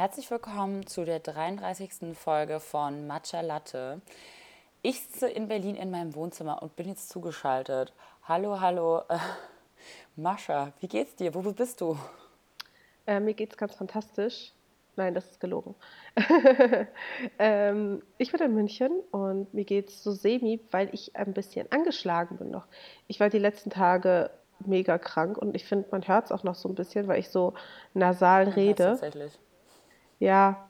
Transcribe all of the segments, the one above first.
Herzlich willkommen zu der 33. Folge von Matcha Latte. Ich sitze in Berlin in meinem Wohnzimmer und bin jetzt zugeschaltet. Hallo, hallo, äh, Mascha, wie geht's dir? Wo bist du? Äh, mir geht's ganz fantastisch. Nein, das ist gelogen. ähm, ich bin in München und mir geht's so semi, weil ich ein bisschen angeschlagen bin noch. Ich war die letzten Tage mega krank und ich finde, man hört es auch noch so ein bisschen, weil ich so nasal rede. Ja, tatsächlich. Ja,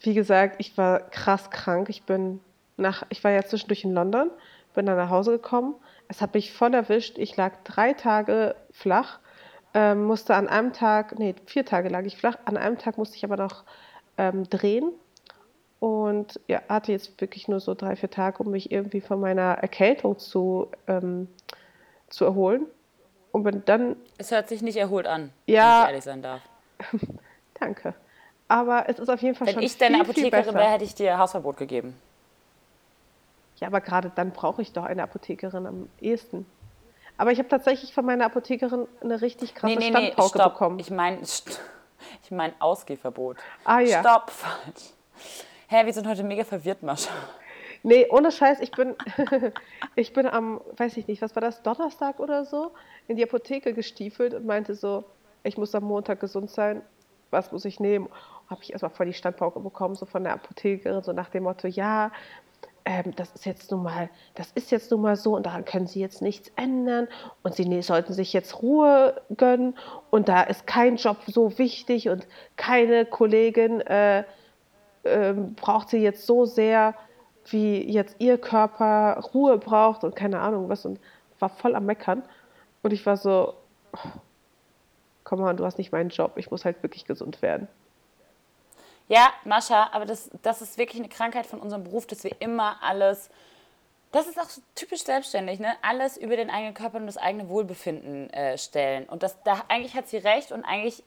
wie gesagt, ich war krass krank. Ich bin nach, ich war ja zwischendurch in London, bin dann nach Hause gekommen. Es hat mich voll erwischt. Ich lag drei Tage flach, ähm, musste an einem Tag, nee, vier Tage lag ich flach. An einem Tag musste ich aber noch ähm, drehen und ja, hatte jetzt wirklich nur so drei, vier Tage, um mich irgendwie von meiner Erkältung zu, ähm, zu erholen. Und bin dann. Es hört sich nicht erholt an, ja, wenn ich ehrlich sein darf. Danke. Aber es ist auf jeden Fall wenn schon Wenn ich deine Apothekerin wäre, hätte ich dir Hausverbot gegeben. Ja, aber gerade dann brauche ich doch eine Apothekerin am ehesten. Aber ich habe tatsächlich von meiner Apothekerin eine richtig krasse nee, nee, Standpauke nee, bekommen. Ich meine ich mein Ausgehverbot. Ah ja. Stopp, falsch. Hä, wir sind heute mega verwirrt, Mascha. Nee, ohne Scheiß, ich bin, ich bin am, weiß ich nicht, was war das, Donnerstag oder so, in die Apotheke gestiefelt und meinte so, ich muss am Montag gesund sein, was muss ich nehmen? Habe ich erstmal voll die Standpauke bekommen, so von der Apothekerin, so nach dem Motto, ja, ähm, das ist jetzt nun mal, das ist jetzt nun mal so und daran können Sie jetzt nichts ändern und Sie ne, sollten sich jetzt Ruhe gönnen und da ist kein Job so wichtig und keine Kollegin äh, äh, braucht Sie jetzt so sehr, wie jetzt Ihr Körper Ruhe braucht und keine Ahnung was und war voll am Meckern und ich war so, oh, komm mal, du hast nicht meinen Job, ich muss halt wirklich gesund werden. Ja, Mascha, aber das, das ist wirklich eine Krankheit von unserem Beruf, dass wir immer alles, das ist auch typisch selbstständig, ne? alles über den eigenen Körper und das eigene Wohlbefinden äh, stellen. Und das, da, eigentlich hat sie recht und eigentlich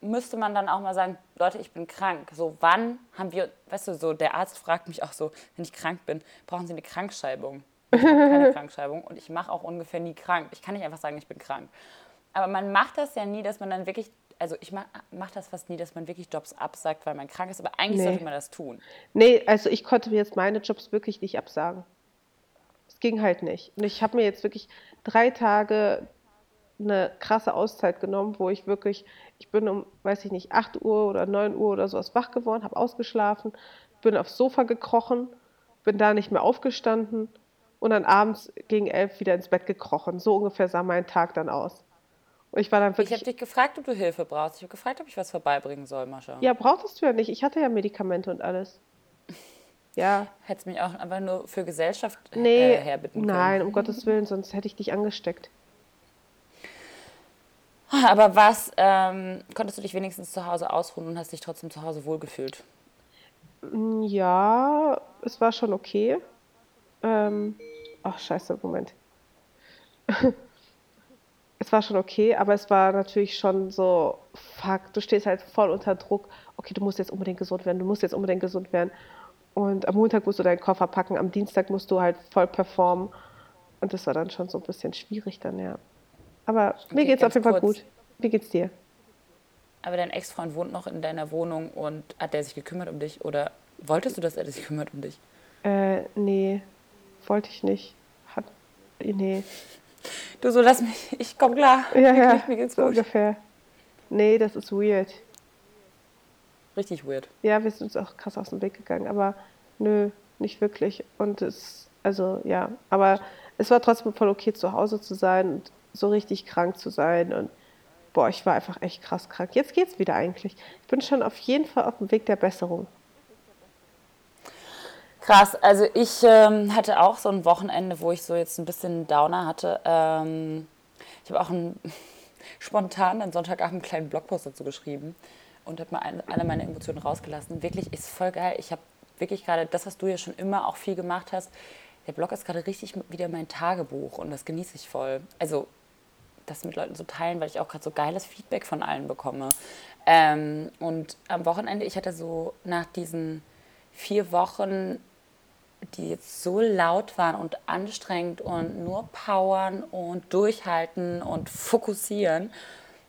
müsste man dann auch mal sagen, Leute, ich bin krank. So, wann haben wir, weißt du, so, der Arzt fragt mich auch so, wenn ich krank bin, brauchen Sie eine Krankschreibung? Ich habe keine Krankschreibung und ich mache auch ungefähr nie krank. Ich kann nicht einfach sagen, ich bin krank. Aber man macht das ja nie, dass man dann wirklich also ich mache mach das fast nie, dass man wirklich Jobs absagt, weil man krank ist, aber eigentlich nee. sollte man das tun. Nee, also ich konnte mir jetzt meine Jobs wirklich nicht absagen. Es ging halt nicht. Und ich habe mir jetzt wirklich drei Tage eine krasse Auszeit genommen, wo ich wirklich, ich bin um, weiß ich nicht, 8 Uhr oder 9 Uhr oder sowas wach geworden, habe ausgeschlafen, bin aufs Sofa gekrochen, bin da nicht mehr aufgestanden und dann abends gegen elf wieder ins Bett gekrochen. So ungefähr sah mein Tag dann aus. Ich war dann wirklich. Ich habe dich gefragt, ob du Hilfe brauchst. Ich habe gefragt, ob ich was vorbeibringen soll, Mascha. Ja, brauchtest du ja nicht. Ich hatte ja Medikamente und alles. Ja. Hättest mich auch einfach nur für Gesellschaft nee, äh, herbitten können. Nein, um Gottes Willen, sonst hätte ich dich angesteckt. Aber was, ähm, konntest du dich wenigstens zu Hause ausruhen und hast dich trotzdem zu Hause wohlgefühlt? Mm, ja, es war schon okay. Ähm, ach, scheiße, Moment. es war schon okay, aber es war natürlich schon so, fuck, du stehst halt voll unter Druck. Okay, du musst jetzt unbedingt gesund werden, du musst jetzt unbedingt gesund werden. Und am Montag musst du deinen Koffer packen, am Dienstag musst du halt voll performen. Und das war dann schon so ein bisschen schwierig dann, ja. Aber okay, mir geht's auf jeden Fall gut. Wie geht's dir? Aber dein Ex-Freund wohnt noch in deiner Wohnung und hat der sich gekümmert um dich? Oder wolltest du, dass er sich kümmert um dich? Äh, nee, wollte ich nicht. Hat, nee. Du so, lass mich, ich komm klar. Ja, ja, mir geht's so gut. ungefähr. Nee, das ist weird. Richtig weird. Ja, wir sind uns auch krass aus dem Weg gegangen, aber nö, nicht wirklich. Und es, also ja, aber es war trotzdem voll okay, zu Hause zu sein und so richtig krank zu sein. Und boah, ich war einfach echt krass krank. Jetzt geht's wieder eigentlich. Ich bin schon auf jeden Fall auf dem Weg der Besserung. Krass, also ich ähm, hatte auch so ein Wochenende, wo ich so jetzt ein bisschen Downer hatte. Ähm, ich habe auch einen, spontan am Sonntagabend einen kleinen Blogpost dazu geschrieben und habe mal ein, alle meine Emotionen rausgelassen. Wirklich ist voll geil. Ich habe wirklich gerade das, was du ja schon immer auch viel gemacht hast. Der Blog ist gerade richtig wieder mein Tagebuch und das genieße ich voll. Also das mit Leuten zu teilen, weil ich auch gerade so geiles Feedback von allen bekomme. Ähm, und am Wochenende, ich hatte so nach diesen vier Wochen die jetzt so laut waren und anstrengend und nur powern und durchhalten und fokussieren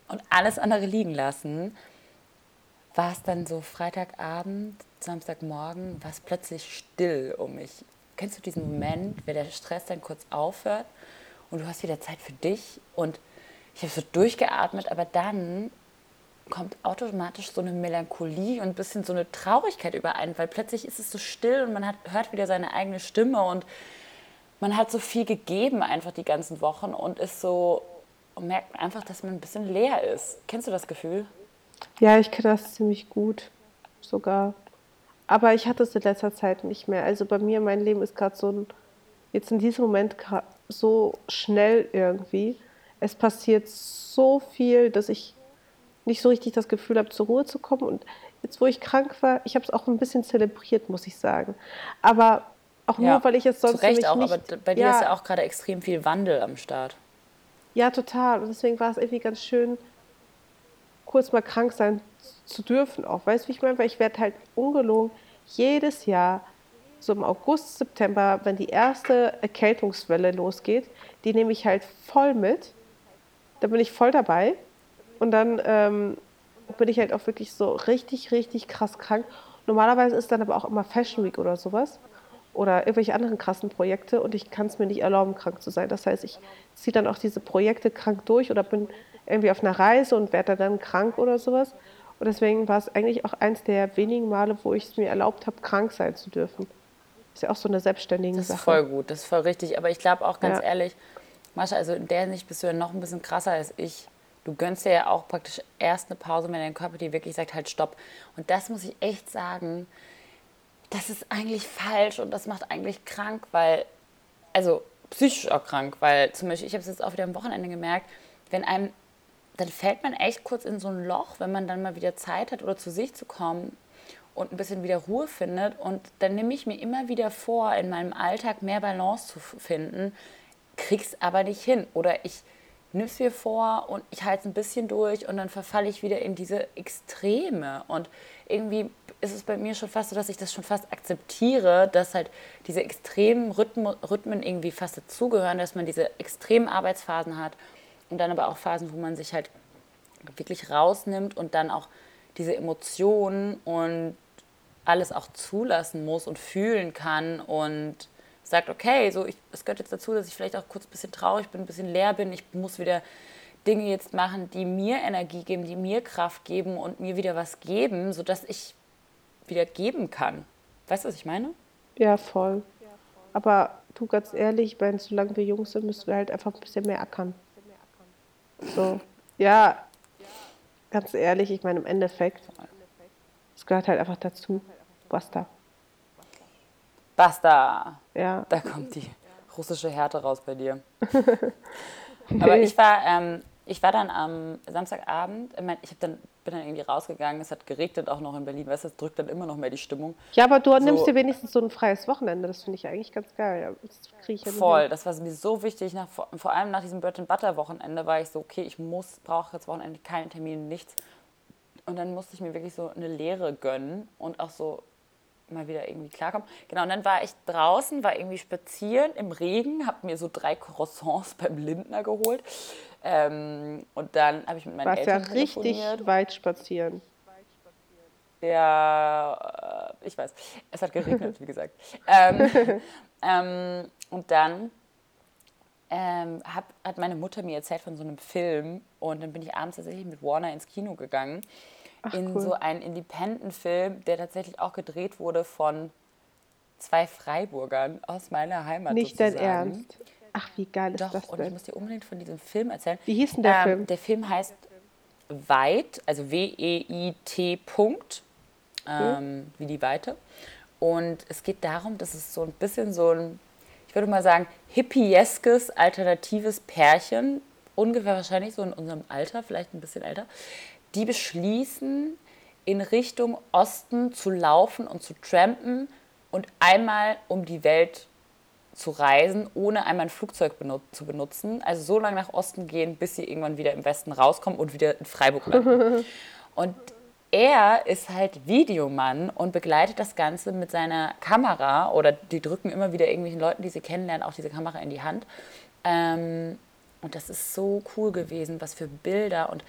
und alles andere liegen lassen, war es dann so Freitagabend, Samstagmorgen, war es plötzlich still um mich. Kennst du diesen Moment, wenn der Stress dann kurz aufhört und du hast wieder Zeit für dich und ich habe so durchgeatmet, aber dann kommt automatisch so eine Melancholie und ein bisschen so eine Traurigkeit überein, weil plötzlich ist es so still und man hat, hört wieder seine eigene Stimme und man hat so viel gegeben einfach die ganzen Wochen und ist so und merkt einfach, dass man ein bisschen leer ist. Kennst du das Gefühl? Ja, ich kenne das ziemlich gut, sogar. Aber ich hatte es in letzter Zeit nicht mehr. Also bei mir, mein Leben ist gerade so ein, jetzt in diesem Moment so schnell irgendwie. Es passiert so viel, dass ich nicht so richtig das Gefühl habe, zur Ruhe zu kommen. Und jetzt, wo ich krank war, ich habe es auch ein bisschen zelebriert, muss ich sagen. Aber auch nur, weil ich es sonst zu Recht auch, nicht, aber bei dir ja, ist ja auch gerade extrem viel Wandel am Start. Ja, total. Und deswegen war es irgendwie ganz schön, kurz mal krank sein zu dürfen auch. Weißt du, wie ich meine? Weil ich werde halt ungelogen jedes Jahr, so im August, September, wenn die erste Erkältungswelle losgeht, die nehme ich halt voll mit. Da bin ich voll dabei. Und dann ähm, bin ich halt auch wirklich so richtig, richtig krass krank. Normalerweise ist dann aber auch immer Fashion Week oder sowas oder irgendwelche anderen krassen Projekte und ich kann es mir nicht erlauben, krank zu sein. Das heißt, ich ziehe dann auch diese Projekte krank durch oder bin irgendwie auf einer Reise und werde dann krank oder sowas. Und deswegen war es eigentlich auch eins der wenigen Male, wo ich es mir erlaubt habe, krank sein zu dürfen. Ist ja auch so eine selbstständige Sache. Das ist voll gut, das ist voll richtig. Aber ich glaube auch ganz ja. ehrlich, Mascha, also in der Hinsicht bist du ja noch ein bisschen krasser als ich. Du gönnst dir ja auch praktisch erst eine Pause, wenn dein Körper dir wirklich sagt, halt stopp. Und das muss ich echt sagen, das ist eigentlich falsch und das macht eigentlich krank, weil, also psychisch auch krank, weil zum Beispiel, ich habe es jetzt auch wieder am Wochenende gemerkt, wenn einem, dann fällt man echt kurz in so ein Loch, wenn man dann mal wieder Zeit hat oder zu sich zu kommen und ein bisschen wieder Ruhe findet. Und dann nehme ich mir immer wieder vor, in meinem Alltag mehr Balance zu finden, krieg's aber nicht hin. Oder ich nehme es mir vor und ich halte es ein bisschen durch und dann verfalle ich wieder in diese Extreme. Und irgendwie ist es bei mir schon fast so, dass ich das schon fast akzeptiere, dass halt diese extremen Rhythmen, Rhythmen irgendwie fast dazugehören, dass man diese extremen Arbeitsphasen hat und dann aber auch Phasen, wo man sich halt wirklich rausnimmt und dann auch diese Emotionen und alles auch zulassen muss und fühlen kann und sagt, okay, so ich, es gehört jetzt dazu, dass ich vielleicht auch kurz ein bisschen traurig bin, ein bisschen leer bin, ich muss wieder Dinge jetzt machen, die mir Energie geben, die mir Kraft geben und mir wieder was geben, sodass ich wieder geben kann. Weißt du, was ich meine? Ja, voll. Aber du, ganz ehrlich, wenn solange wir jung sind, müssen wir halt einfach ein bisschen mehr ackern. So. Ja, ganz ehrlich, ich meine, im Endeffekt, es gehört halt einfach dazu. Basta. Basta. Ja. Da kommt die russische Härte raus bei dir. Aber ich war ähm, ich war dann am Samstagabend, ich dann, bin dann irgendwie rausgegangen, es hat geregnet auch noch in Berlin, weißt du, es drückt dann immer noch mehr die Stimmung. Ja, aber du so, nimmst dir wenigstens so ein freies Wochenende, das finde ich eigentlich ganz geil. Das ja voll, das war mir so wichtig, nach, vor allem nach diesem Bread and Butter Wochenende war ich so, okay, ich muss, brauche jetzt Wochenende keine Termine, nichts. Und dann musste ich mir wirklich so eine Lehre gönnen und auch so mal wieder irgendwie klarkommen. Genau, und dann war ich draußen, war irgendwie spazieren im Regen, habe mir so drei Croissants beim Lindner geholt. Ähm, und dann habe ich mit meinen Warst Eltern ja richtig weit spazieren. Ja, äh, ich weiß. Es hat geregnet, wie gesagt. Ähm, ähm, und dann ähm, hab, hat meine Mutter mir erzählt von so einem Film und dann bin ich abends tatsächlich mit Warner ins Kino gegangen Ach, in cool. so einen Independent-Film, der tatsächlich auch gedreht wurde von zwei Freiburgern aus meiner Heimat. Nicht sozusagen. dein Ernst? Ach, wie geil ist Doch, das denn? und ich muss dir unbedingt von diesem Film erzählen. Wie hieß denn der ähm, Film? Der Film heißt Weit, also W-E-I-T. Punkt, ähm, mhm. wie die Weite. Und es geht darum, dass es so ein bisschen so ein, ich würde mal sagen, hippieskes, alternatives Pärchen, ungefähr wahrscheinlich so in unserem Alter, vielleicht ein bisschen älter, die beschließen, in Richtung Osten zu laufen und zu trampen und einmal um die Welt zu reisen, ohne einmal ein Flugzeug benut zu benutzen. Also so lange nach Osten gehen, bis sie irgendwann wieder im Westen rauskommen und wieder in Freiburg landen. und er ist halt Videomann und begleitet das Ganze mit seiner Kamera oder die drücken immer wieder irgendwelchen Leuten, die sie kennenlernen, auch diese Kamera in die Hand. Ähm, und das ist so cool gewesen, was für Bilder und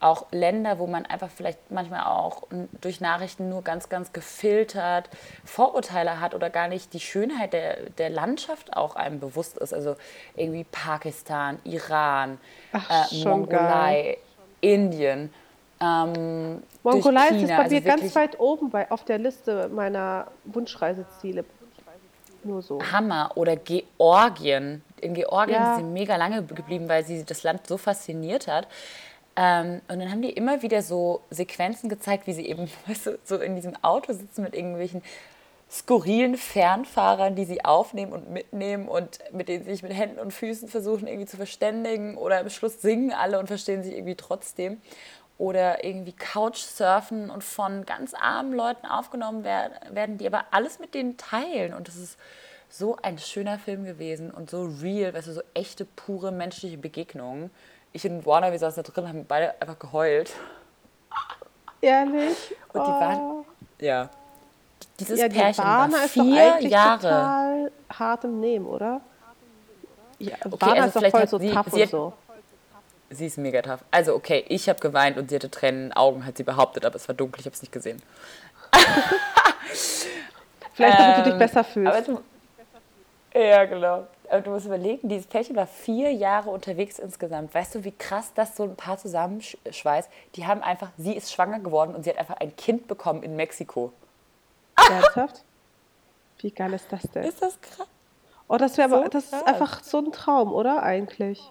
auch Länder, wo man einfach vielleicht manchmal auch durch Nachrichten nur ganz, ganz gefiltert Vorurteile hat oder gar nicht die Schönheit der, der Landschaft auch einem bewusst ist. Also irgendwie Pakistan, Iran, Ach, äh, Mongolei, Indien. Ähm, Mongolei ist bei also mir ganz weit oben bei, auf der Liste meiner Wunschreiseziele. Nur so. Hammer. Oder Georgien. In Georgien ja. ist sie mega lange geblieben, weil sie das Land so fasziniert hat. Ähm, und dann haben die immer wieder so Sequenzen gezeigt, wie sie eben weißt du, so in diesem Auto sitzen mit irgendwelchen skurrilen Fernfahrern, die sie aufnehmen und mitnehmen und mit denen sie sich mit Händen und Füßen versuchen irgendwie zu verständigen oder am Schluss singen alle und verstehen sich irgendwie trotzdem. Oder irgendwie Couchsurfen und von ganz armen Leuten aufgenommen werden, die aber alles mit denen teilen. Und das ist so ein schöner Film gewesen und so real, weißt du, so echte, pure menschliche Begegnungen ich und Warner, wir saßen da drin, haben beide einfach geheult. Ehrlich? Und die waren, oh. ja. Dieses ja, Pärchen war vier Jahre. total hart im Nehmen, oder? Ja, okay, Warner also ist doch voll so sie, tough sie und so. Sie ist mega tough. Also okay, ich habe geweint und sie hatte Tränen in den Augen, hat sie behauptet, aber es war dunkel, ich habe es nicht gesehen. Vielleicht, damit ähm, du dich besser fühlst. Ja, genau. Aber du musst überlegen, dieses Pärchen war vier Jahre unterwegs insgesamt. Weißt du, wie krass das so ein paar zusammenschweißt? Die haben einfach, sie ist schwanger geworden und sie hat einfach ein Kind bekommen in Mexiko. Ernsthaft? Wie geil ist das denn? Ist das krass? Oh, das wäre so aber, das krass. ist einfach so ein Traum, oder? Eigentlich.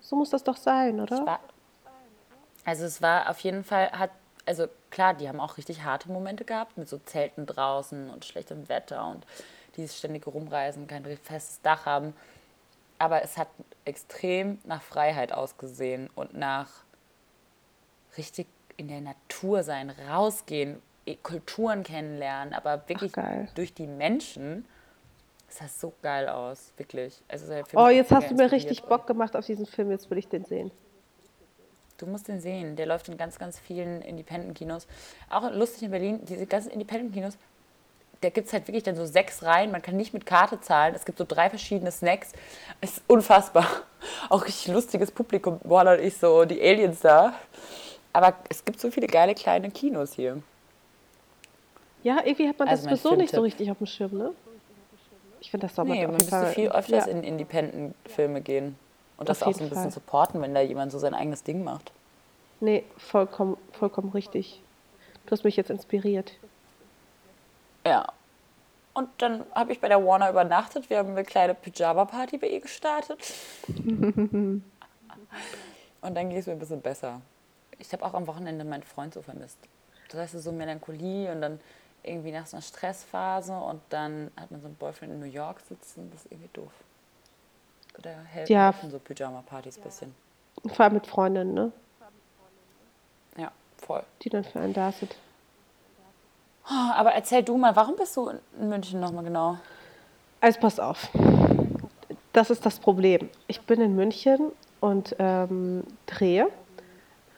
So muss das doch sein, oder? War, also es war auf jeden Fall, hat, also klar, die haben auch richtig harte Momente gehabt mit so Zelten draußen und schlechtem Wetter und dieses ständige Rumreisen, kein festes Dach haben. Aber es hat extrem nach Freiheit ausgesehen und nach richtig in der Natur sein, rausgehen, Kulturen kennenlernen, aber wirklich durch die Menschen. Es sah so geil aus, wirklich. Also oh, jetzt hast du mir richtig Bock gemacht auf diesen Film, jetzt will ich den sehen. Du musst den sehen. Der läuft in ganz, ganz vielen Independent-Kinos. Auch lustig in Berlin, diese ganzen Independent-Kinos, da gibt es halt wirklich dann so sechs Reihen. Man kann nicht mit Karte zahlen. Es gibt so drei verschiedene Snacks. Es ist unfassbar. Auch richtig lustiges Publikum. Boah, und ich so, die Aliens da. Aber es gibt so viele geile kleine Kinos hier. Ja, irgendwie hat man also das sowieso nicht so richtig auf dem Schirm, ne? Ich finde das doch nee, man müsste viel öfters ja. in Independent-Filme gehen. Und das auch so ein bisschen Fall. supporten, wenn da jemand so sein eigenes Ding macht. Nee, vollkommen, vollkommen richtig. Du hast mich jetzt inspiriert. Ja. Und dann habe ich bei der Warner übernachtet. Wir haben eine kleine Pyjama-Party bei ihr gestartet. Und dann ging es mir ein bisschen besser. Ich habe auch am Wochenende meinen Freund so vermisst. Das heißt, so Melancholie und dann irgendwie nach so einer Stressphase und dann hat man so einen Boyfriend in New York sitzen. Das ist irgendwie doof. Oder helfen ja. so Pyjama-Partys ein bisschen. Vor allem mit Freundinnen, ne? Ja, voll. Die dann für einen da sind. Aber erzähl du mal, warum bist du in München nochmal genau? Also pass auf. Das ist das Problem. Ich bin in München und ähm, drehe.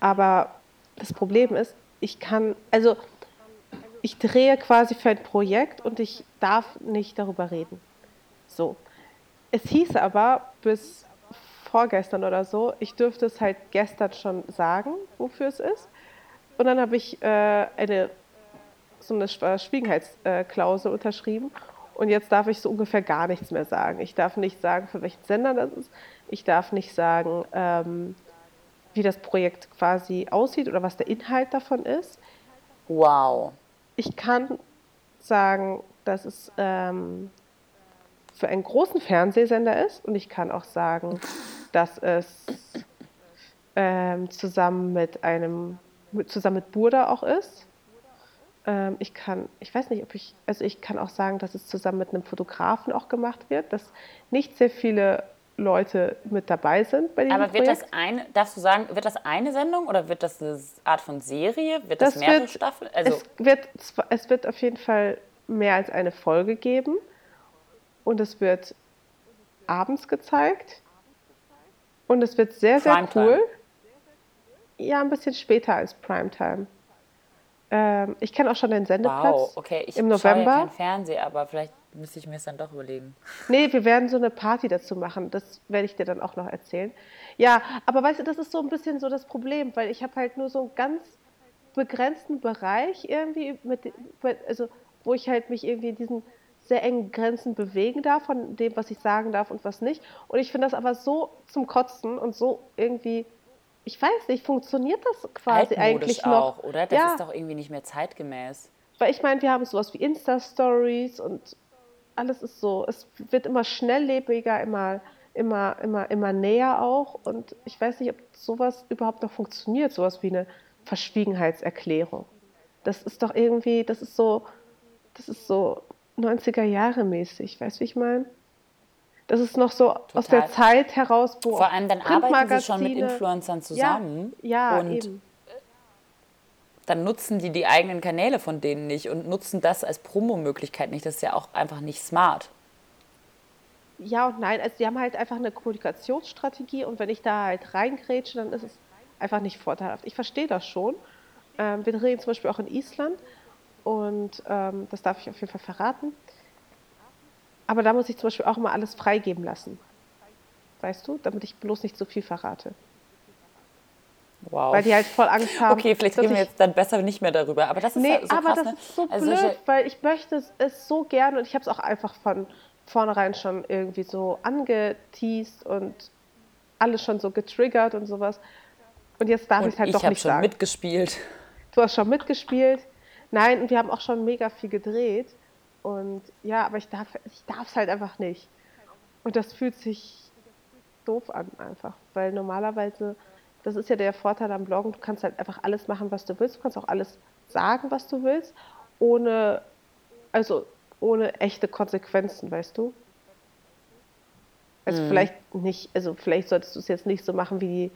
Aber das Problem ist, ich kann, also ich drehe quasi für ein Projekt und ich darf nicht darüber reden. So. Es hieß aber bis vorgestern oder so, ich dürfte es halt gestern schon sagen, wofür es ist. Und dann habe ich äh, eine so eine Schwiegenheitsklausel unterschrieben. Und jetzt darf ich so ungefähr gar nichts mehr sagen. Ich darf nicht sagen, für welchen Sender das ist. Ich darf nicht sagen, ähm, wie das Projekt quasi aussieht oder was der Inhalt davon ist. Wow. Ich kann sagen, dass es ähm, für einen großen Fernsehsender ist und ich kann auch sagen, dass es ähm, zusammen mit einem zusammen mit Burda auch ist. Ähm, ich kann, ich weiß nicht, ob ich, also ich kann auch sagen, dass es zusammen mit einem Fotografen auch gemacht wird, dass nicht sehr viele Leute mit dabei sind bei diesem Aber wird Projekt. das eine, darfst du sagen, wird das eine Sendung oder wird das eine Art von Serie? Wird das, das mehrere wird, Staffeln? Also es, wird, es wird auf jeden Fall mehr als eine Folge geben und es wird abends gezeigt und es wird sehr, sehr Primetime. cool. Ja, ein bisschen später als Primetime. Ähm, ich kenne auch schon den Sendeplatz. Wow, okay. Ich im November. Ja kein Fernsehen, aber vielleicht müsste ich mir es dann doch überlegen. Nee, wir werden so eine Party dazu machen. Das werde ich dir dann auch noch erzählen. Ja, aber weißt du, das ist so ein bisschen so das Problem, weil ich habe halt nur so einen ganz begrenzten Bereich irgendwie, mit, also wo ich halt mich irgendwie in diesen sehr engen Grenzen bewegen darf von dem, was ich sagen darf und was nicht. Und ich finde das aber so zum Kotzen und so irgendwie, ich weiß nicht, funktioniert das quasi eigentlich noch? auch, oder? Das ja. ist doch irgendwie nicht mehr zeitgemäß. Weil ich meine, wir haben sowas wie Insta-Stories und alles ist so, es wird immer schnelllebiger, immer, immer, immer, immer näher auch. Und ich weiß nicht, ob sowas überhaupt noch funktioniert, sowas wie eine Verschwiegenheitserklärung. Das ist doch irgendwie, das ist so, das ist so 90er Jahre mäßig, weißt du, wie ich meine? Das ist noch so Total. aus der Zeit heraus, wo Vor allem dann arbeiten sie schon mit Influencern zusammen. Ja, ja und eben. dann nutzen die die eigenen Kanäle von denen nicht und nutzen das als Promomöglichkeit nicht. Das ist ja auch einfach nicht smart. Ja und nein, also die haben halt einfach eine Kommunikationsstrategie und wenn ich da halt reingrätsche, dann ist es einfach nicht vorteilhaft. Ich verstehe das schon. Ähm, wir drehen zum Beispiel auch in Island und ähm, das darf ich auf jeden Fall verraten. Aber da muss ich zum Beispiel auch mal alles freigeben lassen. Weißt du, damit ich bloß nicht zu viel verrate. Wow. Weil die halt voll Angst haben. Okay, vielleicht reden wir jetzt dann besser nicht mehr darüber. Aber das ist nee, halt so aber krass, das ne? ist so also blöd, weil ich möchte es so gerne und ich habe es auch einfach von vornherein schon irgendwie so angeteased und alles schon so getriggert und sowas. Und jetzt darf ich es halt doch nicht sagen. Ich habe schon mitgespielt. Du hast schon mitgespielt. Nein, und wir haben auch schon mega viel gedreht. Und ja, aber ich darf ich es halt einfach nicht. Und das fühlt sich doof an einfach. Weil normalerweise, das ist ja der Vorteil am Bloggen, du kannst halt einfach alles machen, was du willst. Du kannst auch alles sagen, was du willst, ohne, also ohne echte Konsequenzen, weißt du? Also mhm. vielleicht nicht, also vielleicht solltest du es jetzt nicht so machen wie die,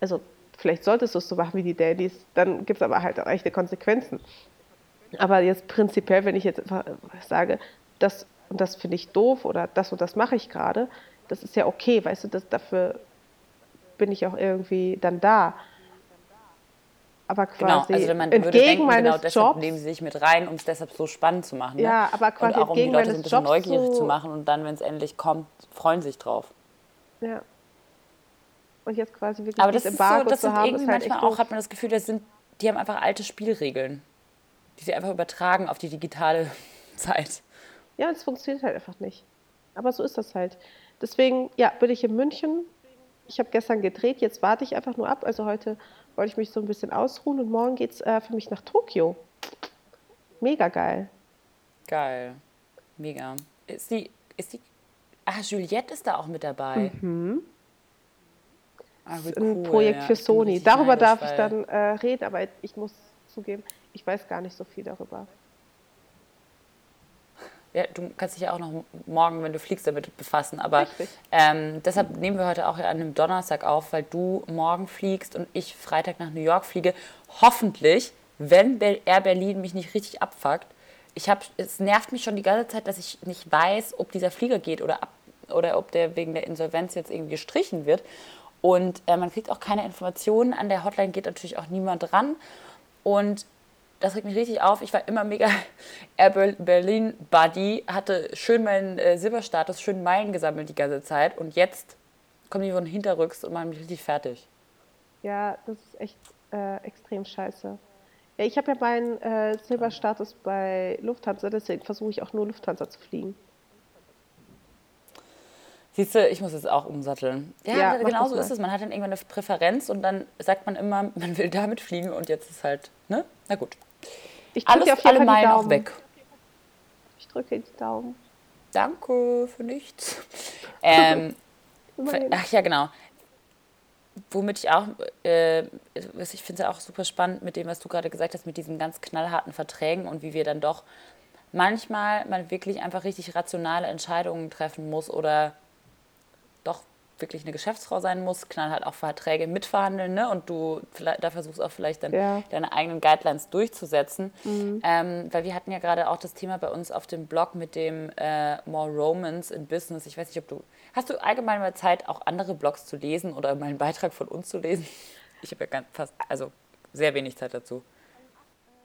also vielleicht solltest du es so machen wie die Daddys, dann gibt es aber halt auch echte Konsequenzen. Aber jetzt prinzipiell, wenn ich jetzt sage, das und das finde ich doof oder das und das mache ich gerade, das ist ja okay, weißt du, das, dafür bin ich auch irgendwie dann da. Aber genau, quasi genau, also man entgegen würde denken, meines genau deshalb Jobs, nehmen sie sich mit rein, um es deshalb so spannend zu machen. Ne? Ja, aber quasi und auch um die Leute so ein bisschen Jobs neugierig zu machen und dann, wenn es endlich kommt, freuen sich drauf. Ja. Und jetzt quasi wirklich aber das ist so, das sind haben, irgendwie halt manchmal auch, hat man das Gefühl, das sind, die haben einfach alte Spielregeln die sie einfach übertragen auf die digitale Zeit. Ja, es funktioniert halt einfach nicht. Aber so ist das halt. Deswegen, ja, bin ich in München. Ich habe gestern gedreht, jetzt warte ich einfach nur ab. Also heute wollte ich mich so ein bisschen ausruhen und morgen geht es äh, für mich nach Tokio. Mega geil. Geil. Mega. Ist die, ist die, ah, Juliette ist da auch mit dabei. Mhm. Ah, cool. Ein Projekt ja, für Sony. Darüber darf ich dann äh, reden, aber ich muss zugeben, ich weiß gar nicht so viel darüber. Ja, du kannst dich ja auch noch morgen, wenn du fliegst, damit befassen. Aber ähm, deshalb nehmen wir heute auch an einem Donnerstag auf, weil du morgen fliegst und ich Freitag nach New York fliege. Hoffentlich, wenn Air Berlin mich nicht richtig abfuckt. Ich hab, es nervt mich schon die ganze Zeit, dass ich nicht weiß, ob dieser Flieger geht oder, ab, oder ob der wegen der Insolvenz jetzt irgendwie gestrichen wird. Und äh, man kriegt auch keine Informationen. An der Hotline geht natürlich auch niemand ran. Und das regt mich richtig auf. Ich war immer mega Air Berlin Buddy, hatte schön meinen äh, Silberstatus, schön Meilen gesammelt die ganze Zeit und jetzt kommen die von hinterrücks und machen mich richtig fertig. Ja, das ist echt äh, extrem scheiße. Ja, ich habe ja meinen äh, Silberstatus bei Lufthansa, deswegen versuche ich auch nur Lufthansa zu fliegen. Siehst du, ich muss jetzt auch umsatteln. Ja, ja genau so ist es. Man hat dann irgendwann eine Präferenz und dann sagt man immer, man will damit fliegen und jetzt ist halt, ne? Na gut. Ich drücke auf jeden Fall die Daumen. weg. Ich drücke die Daumen. Danke für nichts. Ähm, ach ja, genau. Womit ich auch, äh, ich finde es ja auch super spannend mit dem, was du gerade gesagt hast, mit diesen ganz knallharten Verträgen und wie wir dann doch manchmal man wirklich einfach richtig rationale Entscheidungen treffen muss oder doch wirklich eine Geschäftsfrau sein muss, knallhart auch Verträge mitverhandeln ne? und du da versuchst auch vielleicht dann ja. deine eigenen Guidelines durchzusetzen. Mhm. Ähm, weil wir hatten ja gerade auch das Thema bei uns auf dem Blog mit dem äh, More Romance in Business. Ich weiß nicht, ob du, hast du allgemein mal Zeit, auch andere Blogs zu lesen oder mal einen Beitrag von uns zu lesen? Ich habe ja ganz, fast, also sehr wenig Zeit dazu.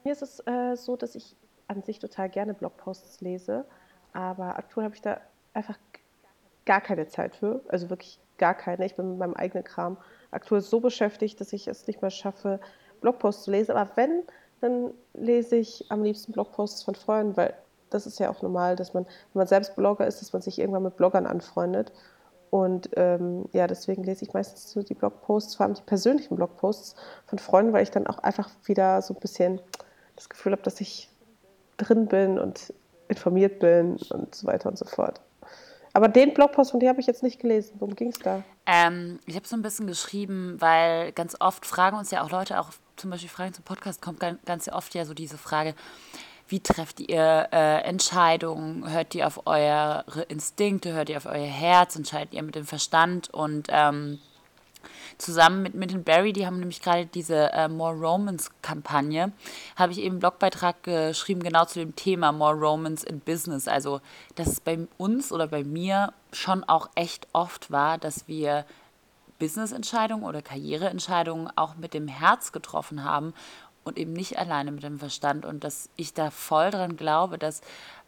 Mir ist es äh, so, dass ich an sich total gerne Blogposts lese, aber aktuell habe ich da einfach gar keine Zeit für. Also wirklich gar keine. Ich bin mit meinem eigenen Kram aktuell so beschäftigt, dass ich es nicht mehr schaffe, Blogposts zu lesen. Aber wenn, dann lese ich am liebsten Blogposts von Freunden, weil das ist ja auch normal, dass man, wenn man selbst Blogger ist, dass man sich irgendwann mit Bloggern anfreundet. Und ähm, ja, deswegen lese ich meistens so die Blogposts, vor allem die persönlichen Blogposts von Freunden, weil ich dann auch einfach wieder so ein bisschen das Gefühl habe, dass ich drin bin und informiert bin und so weiter und so fort. Aber den Blogpost von dir habe ich jetzt nicht gelesen. Worum ging es da? Ähm, ich habe so ein bisschen geschrieben, weil ganz oft fragen uns ja auch Leute, auch zum Beispiel Fragen zum Podcast, kommt ganz, oft ja so diese Frage, wie trefft ihr äh, Entscheidungen? Hört ihr auf eure Instinkte? Hört ihr auf euer Herz? Entscheidet ihr mit dem Verstand? Und ähm, zusammen mit, den Barry, die haben nämlich gerade diese äh, More Romans-Kampagne, habe ich eben einen Blogbeitrag geschrieben, genau zu dem Thema More Romans in Business. Also, dass es bei uns oder bei mir schon auch echt oft war, dass wir Business-Entscheidungen oder Karriereentscheidungen auch mit dem Herz getroffen haben und eben nicht alleine mit dem Verstand und dass ich da voll dran glaube, dass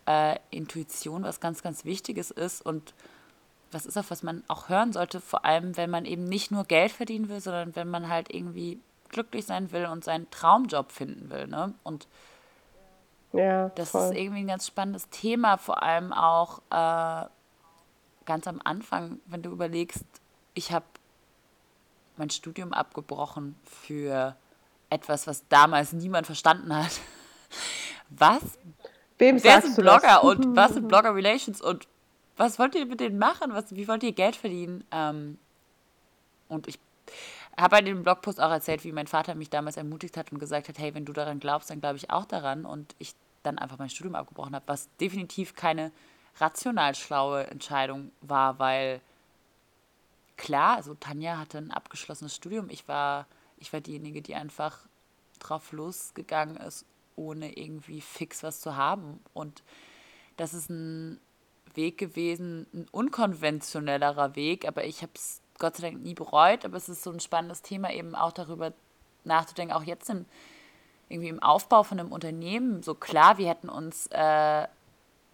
äh, Intuition was ganz, ganz Wichtiges ist und was ist, auf was man auch hören sollte, vor allem wenn man eben nicht nur Geld verdienen will, sondern wenn man halt irgendwie glücklich sein will und seinen Traumjob finden will. Ne? Und ja, das voll. ist irgendwie ein ganz spannendes Thema, vor allem auch äh, ganz am Anfang, wenn du überlegst, ich habe mein Studium abgebrochen für etwas, was damals niemand verstanden hat. Was? Wem Wer sind Blogger und was sind Blogger Relations und was wollt ihr mit denen machen? Was, wie wollt ihr Geld verdienen? Ähm, und ich habe in dem Blogpost auch erzählt, wie mein Vater mich damals ermutigt hat und gesagt hat, hey, wenn du daran glaubst, dann glaube ich auch daran. Und ich dann einfach mein Studium abgebrochen habe, was definitiv keine rational schlaue Entscheidung war, weil klar, also Tanja hatte ein abgeschlossenes Studium. Ich war ich war diejenige, die einfach drauf losgegangen ist, ohne irgendwie fix was zu haben. Und das ist ein Weg gewesen, ein unkonventionellerer Weg, aber ich habe es Gott sei Dank nie bereut. Aber es ist so ein spannendes Thema, eben auch darüber nachzudenken, auch jetzt im, irgendwie im Aufbau von einem Unternehmen. So klar, wir hätten uns äh,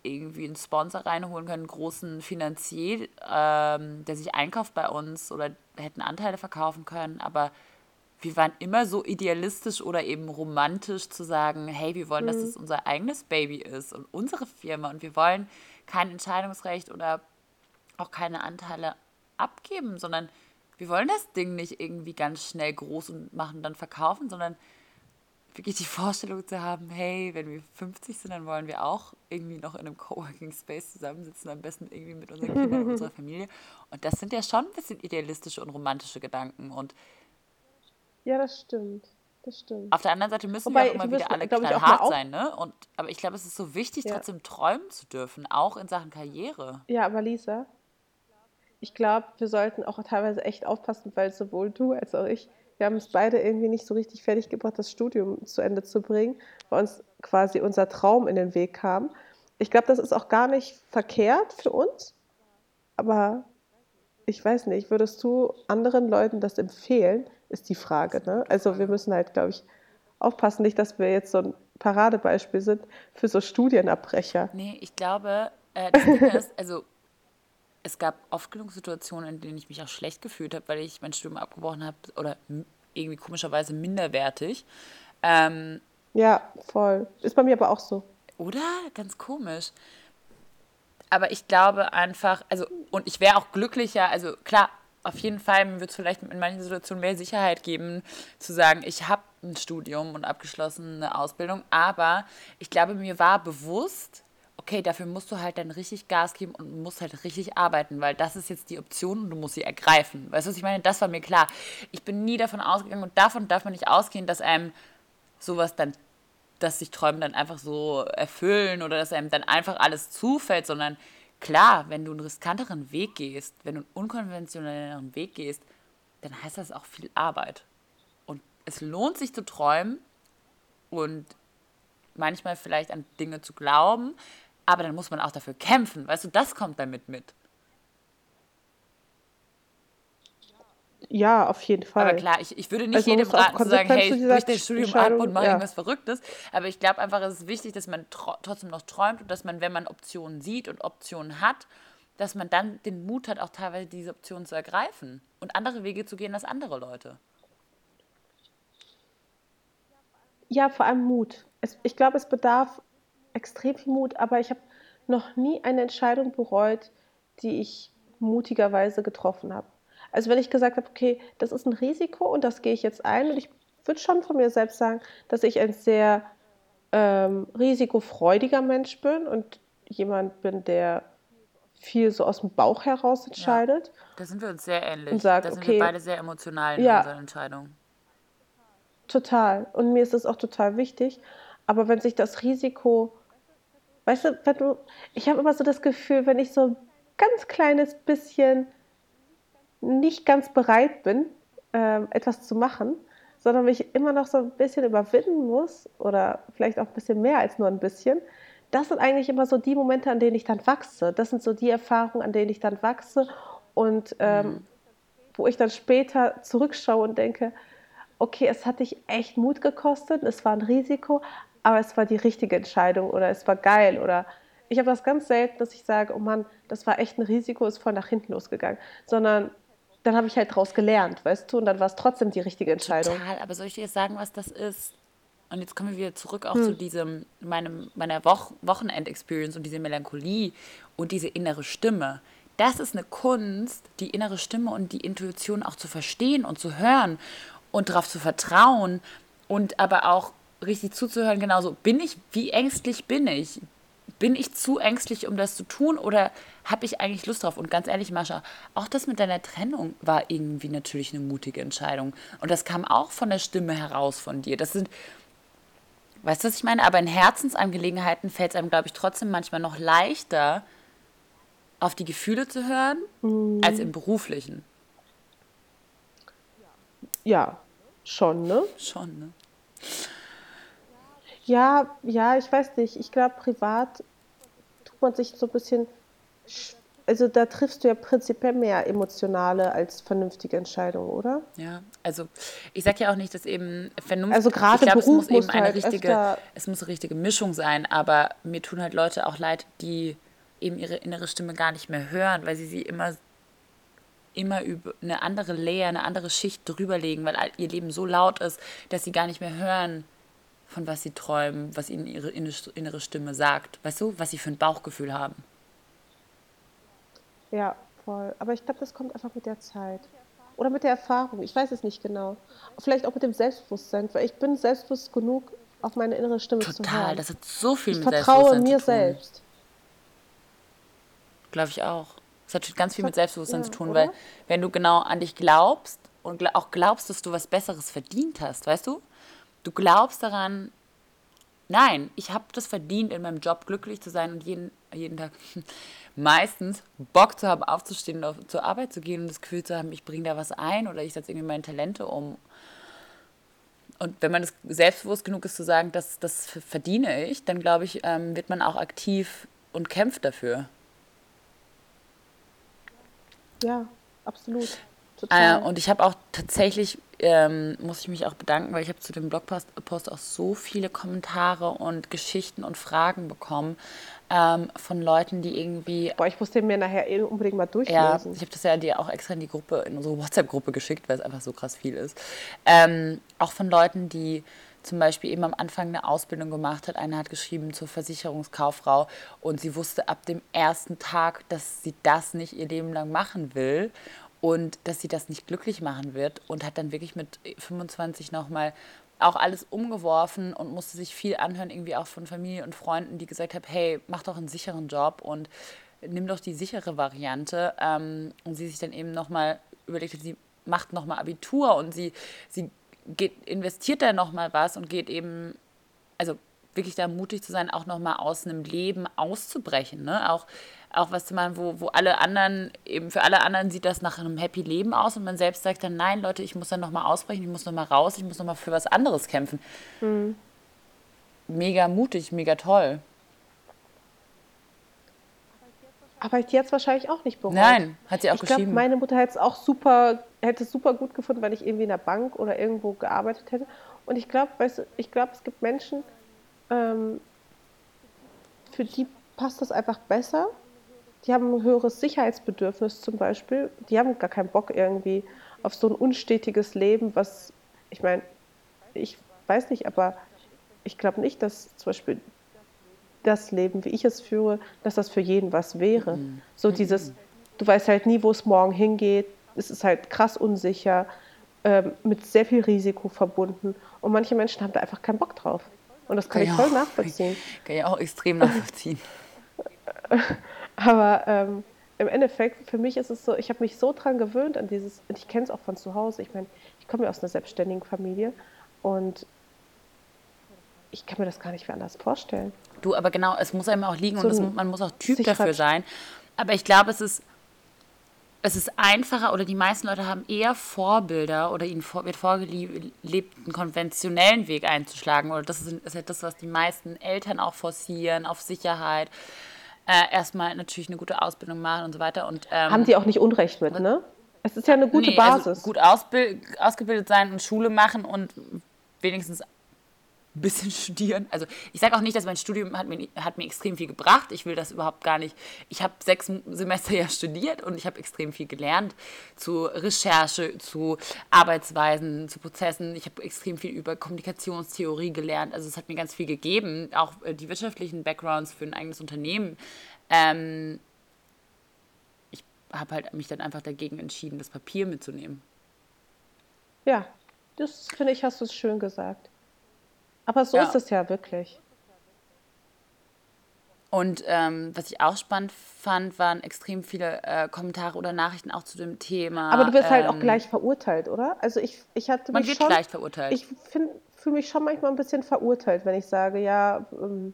irgendwie einen Sponsor reinholen können, einen großen Finanzier, ähm, der sich einkauft bei uns oder hätten Anteile verkaufen können, aber wir waren immer so idealistisch oder eben romantisch zu sagen, hey, wir wollen, mhm. dass es unser eigenes Baby ist und unsere Firma und wir wollen kein Entscheidungsrecht oder auch keine Anteile abgeben, sondern wir wollen das Ding nicht irgendwie ganz schnell groß und machen, dann verkaufen, sondern wirklich die Vorstellung zu haben, hey, wenn wir 50 sind, dann wollen wir auch irgendwie noch in einem Coworking Space zusammensitzen, am besten irgendwie mit unseren Kindern und unserer Familie. Und das sind ja schon ein bisschen idealistische und romantische Gedanken. Und ja, das stimmt. Das stimmt. Auf der anderen Seite müssen Wobei, wir auch immer wieder alle knallhart sein, ne? Und, aber ich glaube, es ist so wichtig, ja. trotzdem träumen zu dürfen, auch in Sachen Karriere. Ja, aber Lisa, ich glaube, wir sollten auch teilweise echt aufpassen, weil sowohl du als auch ich, wir haben es beide irgendwie nicht so richtig fertig gebracht, das Studium zu Ende zu bringen, weil uns quasi unser Traum in den Weg kam. Ich glaube, das ist auch gar nicht verkehrt für uns, aber ich weiß nicht, würdest du anderen Leuten das empfehlen, ist die Frage. Ne? Also wir müssen halt, glaube ich, aufpassen, nicht, dass wir jetzt so ein Paradebeispiel sind für so Studienabbrecher. Nee, ich glaube, äh, das Ding ist, also es gab oft genug Situationen, in denen ich mich auch schlecht gefühlt habe, weil ich mein Studium abgebrochen habe oder irgendwie komischerweise minderwertig. Ähm, ja, voll. Ist bei mir aber auch so. Oder? Ganz komisch. Aber ich glaube einfach, also, und ich wäre auch glücklicher, also klar, auf jeden Fall mir wird es vielleicht in manchen Situationen mehr Sicherheit geben, zu sagen, ich habe ein Studium und abgeschlossene Ausbildung, aber ich glaube, mir war bewusst, okay, dafür musst du halt dann richtig Gas geben und musst halt richtig arbeiten, weil das ist jetzt die Option und du musst sie ergreifen. Weißt du, was ich meine? Das war mir klar. Ich bin nie davon ausgegangen und davon darf man nicht ausgehen, dass einem sowas dann, dass sich Träume dann einfach so erfüllen oder dass einem dann einfach alles zufällt, sondern Klar, wenn du einen riskanteren Weg gehst, wenn du einen unkonventionelleren Weg gehst, dann heißt das auch viel Arbeit. Und es lohnt sich zu träumen und manchmal vielleicht an Dinge zu glauben, aber dann muss man auch dafür kämpfen. Weißt du, das kommt damit mit. Ja, auf jeden Fall. Aber klar, ich, ich würde nicht also jedem raten zu sagen, hey, brich dein Studium ab und mach ja. irgendwas Verrücktes. Aber ich glaube einfach, es ist wichtig, dass man trotzdem noch träumt und dass man, wenn man Optionen sieht und Optionen hat, dass man dann den Mut hat, auch teilweise diese Optionen zu ergreifen und andere Wege zu gehen als andere Leute. Ja, vor allem Mut. Es, ich glaube, es bedarf extrem viel Mut, aber ich habe noch nie eine Entscheidung bereut, die ich mutigerweise getroffen habe. Also wenn ich gesagt habe, okay, das ist ein Risiko und das gehe ich jetzt ein und ich würde schon von mir selbst sagen, dass ich ein sehr ähm, risikofreudiger Mensch bin und jemand bin, der viel so aus dem Bauch heraus entscheidet. Ja, da sind wir uns sehr ähnlich. Und sagt, da sind okay, wir beide sehr emotional in ja, unseren Entscheidungen. Total. Und mir ist das auch total wichtig. Aber wenn sich das Risiko, weißt du, wenn du, ich habe immer so das Gefühl, wenn ich so ein ganz kleines bisschen nicht ganz bereit bin, äh, etwas zu machen, sondern mich immer noch so ein bisschen überwinden muss oder vielleicht auch ein bisschen mehr als nur ein bisschen, das sind eigentlich immer so die Momente, an denen ich dann wachse. Das sind so die Erfahrungen, an denen ich dann wachse und ähm, mhm. wo ich dann später zurückschaue und denke, okay, es hat dich echt Mut gekostet, es war ein Risiko, aber es war die richtige Entscheidung oder es war geil oder ich habe das ganz selten, dass ich sage, oh Mann, das war echt ein Risiko, ist voll nach hinten losgegangen, sondern dann habe ich halt daraus gelernt, weißt du, und dann war es trotzdem die richtige Entscheidung. Total, aber soll ich dir jetzt sagen, was das ist? Und jetzt kommen wir wieder zurück auch hm. zu diesem, meinem, meiner Woch Wochenend-Experience und diese Melancholie und diese innere Stimme. Das ist eine Kunst, die innere Stimme und die Intuition auch zu verstehen und zu hören und darauf zu vertrauen und aber auch richtig zuzuhören, genauso, bin ich, wie ängstlich bin ich? Bin ich zu ängstlich, um das zu tun oder habe ich eigentlich Lust drauf? Und ganz ehrlich, Mascha, auch das mit deiner Trennung war irgendwie natürlich eine mutige Entscheidung. Und das kam auch von der Stimme heraus von dir. Das sind, weißt du, was ich meine? Aber in Herzensangelegenheiten fällt es einem, glaube ich, trotzdem manchmal noch leichter, auf die Gefühle zu hören, mhm. als im beruflichen. Ja, schon, ne? Schon, ne? Ja, ja, ich weiß nicht. Ich glaube, privat tut man sich so ein bisschen. Also da triffst du ja prinzipiell mehr emotionale als vernünftige Entscheidungen, oder? Ja, also ich sage ja auch nicht, dass eben Vernunft. Also gerade ich glaube, es muss eben eine halt richtige, es muss eine richtige Mischung sein. Aber mir tun halt Leute auch leid, die eben ihre innere Stimme gar nicht mehr hören, weil sie sie immer immer über eine andere Layer, eine andere Schicht drüberlegen, weil ihr Leben so laut ist, dass sie gar nicht mehr hören, von was sie träumen, was ihnen ihre innere Stimme sagt. Weißt du, was sie für ein Bauchgefühl haben. Ja, voll. Aber ich glaube, das kommt einfach mit der Zeit. Oder mit der Erfahrung. Ich weiß es nicht genau. Vielleicht auch mit dem Selbstbewusstsein, weil ich bin selbstbewusst genug, auf meine innere Stimme Total, zu hören. Total, das hat so viel ich mit Selbstbewusstsein zu tun. Ich vertraue mir selbst. Glaube ich auch. Das hat ganz viel mit Selbstbewusstsein ja, zu tun, oder? weil wenn du genau an dich glaubst und auch glaubst, dass du was Besseres verdient hast, weißt du? Du glaubst daran, nein, ich habe das verdient, in meinem Job glücklich zu sein und jeden, jeden Tag meistens Bock zu haben, aufzustehen und auf, zur Arbeit zu gehen und das Gefühl zu haben, ich bringe da was ein oder ich setze irgendwie meine Talente um. Und wenn man das selbstbewusst genug ist zu sagen, das, das verdiene ich, dann glaube ich, ähm, wird man auch aktiv und kämpft dafür. Ja, absolut. Äh, und ich habe auch tatsächlich, ähm, muss ich mich auch bedanken, weil ich habe zu dem Blogpost Post auch so viele Kommentare und Geschichten und Fragen bekommen ähm, von Leuten, die irgendwie... Boah, ich muss den mir nachher eh unbedingt mal durchlesen. Ja, ich habe das ja dir auch extra in die Gruppe, in unsere WhatsApp-Gruppe geschickt, weil es einfach so krass viel ist. Ähm, auch von Leuten, die zum Beispiel eben am Anfang eine Ausbildung gemacht hat. Eine hat geschrieben zur Versicherungskauffrau und sie wusste ab dem ersten Tag, dass sie das nicht ihr Leben lang machen will und dass sie das nicht glücklich machen wird und hat dann wirklich mit 25 nochmal auch alles umgeworfen und musste sich viel anhören, irgendwie auch von Familie und Freunden, die gesagt haben, hey, mach doch einen sicheren Job und nimm doch die sichere Variante. Ähm, und sie sich dann eben nochmal überlegt hat, sie macht nochmal Abitur und sie, sie geht, investiert da nochmal was und geht eben, also wirklich da mutig zu sein, auch nochmal aus einem Leben auszubrechen. Ne? Auch, auch was zu machen, wo, wo alle anderen, eben für alle anderen sieht das nach einem happy Leben aus und man selbst sagt dann, nein, Leute, ich muss dann nochmal ausbrechen, ich muss nochmal raus, ich muss nochmal für was anderes kämpfen. Mhm. Mega mutig, mega toll. Aber die hat es wahrscheinlich auch nicht bereut. Nein, hat sie auch ich geschrieben. Ich glaube, meine Mutter hat es auch super hätte es super gut gefunden, wenn ich irgendwie in der Bank oder irgendwo gearbeitet hätte. Und ich glaube, weißt du, ich glaube, es gibt Menschen, ähm, für die passt das einfach besser. Die haben ein höheres Sicherheitsbedürfnis zum Beispiel. Die haben gar keinen Bock irgendwie auf so ein unstetiges Leben, was, ich meine, ich weiß nicht, aber ich glaube nicht, dass zum Beispiel das Leben, wie ich es führe, dass das für jeden was wäre. Mhm. So dieses, du weißt halt nie, wo es morgen hingeht. Es ist halt krass unsicher, ähm, mit sehr viel Risiko verbunden. Und manche Menschen haben da einfach keinen Bock drauf. Und das kann, kann ich voll auch, nachvollziehen. Kann ich auch extrem nachvollziehen. Aber ähm, im Endeffekt, für mich ist es so, ich habe mich so dran gewöhnt an dieses, und ich kenne es auch von zu Hause. Ich meine, ich komme ja aus einer selbstständigen Familie und ich kann mir das gar nicht mehr anders vorstellen. Du, aber genau, es muss einem auch liegen so und es, man muss auch Typ dafür sein. Aber ich glaube, es ist, es ist einfacher oder die meisten Leute haben eher Vorbilder oder ihnen vor, wird vorgelebt, einen konventionellen Weg einzuschlagen. Oder das ist, ist ja das, was die meisten Eltern auch forcieren, auf Sicherheit. Äh, erstmal natürlich eine gute Ausbildung machen und so weiter. Und, ähm, haben die auch nicht Unrecht mit, ne? Es ist ja eine gute nee, also Basis. Also gut ausgebildet sein und Schule machen und wenigstens ein bisschen studieren. Also ich sage auch nicht, dass mein Studium hat mir, hat mir extrem viel gebracht. Ich will das überhaupt gar nicht. Ich habe sechs Semester ja studiert und ich habe extrem viel gelernt zu Recherche, zu Arbeitsweisen, zu Prozessen. Ich habe extrem viel über Kommunikationstheorie gelernt. Also es hat mir ganz viel gegeben, auch äh, die wirtschaftlichen Backgrounds für ein eigenes Unternehmen. Ähm, ich habe halt mich dann einfach dagegen entschieden, das Papier mitzunehmen. Ja, das finde ich, hast du es schön gesagt. Aber so ja. ist es ja wirklich. Und ähm, was ich auch spannend fand, waren extrem viele äh, Kommentare oder Nachrichten auch zu dem Thema. Aber du wirst ähm, halt auch ähm, gleich verurteilt, oder? Also ich, ich hatte man wird schon, gleich verurteilt. Ich fühle mich schon manchmal ein bisschen verurteilt, wenn ich sage, ja, ähm,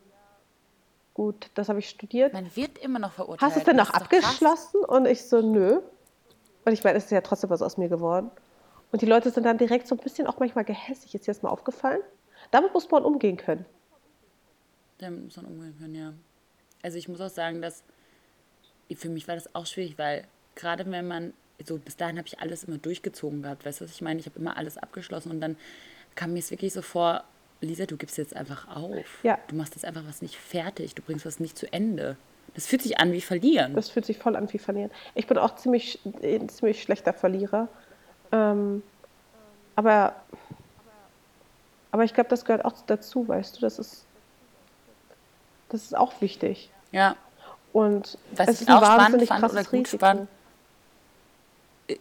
gut, das habe ich studiert. Man wird immer noch verurteilt. Hast du es denn noch abgeschlossen? Und ich so, nö. Und ich meine, es ist ja trotzdem was aus mir geworden. Und die Leute sind dann direkt so ein bisschen auch manchmal gehässig. Ist dir das mal aufgefallen? Damit muss man umgehen können. Damit muss man umgehen können, ja. Also ich muss auch sagen, dass für mich war das auch schwierig, weil gerade wenn man, so bis dahin habe ich alles immer durchgezogen gehabt, weißt du, was ich meine? Ich habe immer alles abgeschlossen und dann kam mir es wirklich so vor, Lisa, du gibst jetzt einfach auf. Ja. Du machst jetzt einfach was nicht fertig, du bringst was nicht zu Ende. Das fühlt sich an wie verlieren. Das fühlt sich voll an wie verlieren. Ich bin auch ziemlich, ein ziemlich schlechter Verlierer. Ähm, aber aber ich glaube, das gehört auch dazu, weißt du, das ist, das ist auch wichtig. Ja. Und Was es ich ist auch spannend fand oder gut Risiko. fand,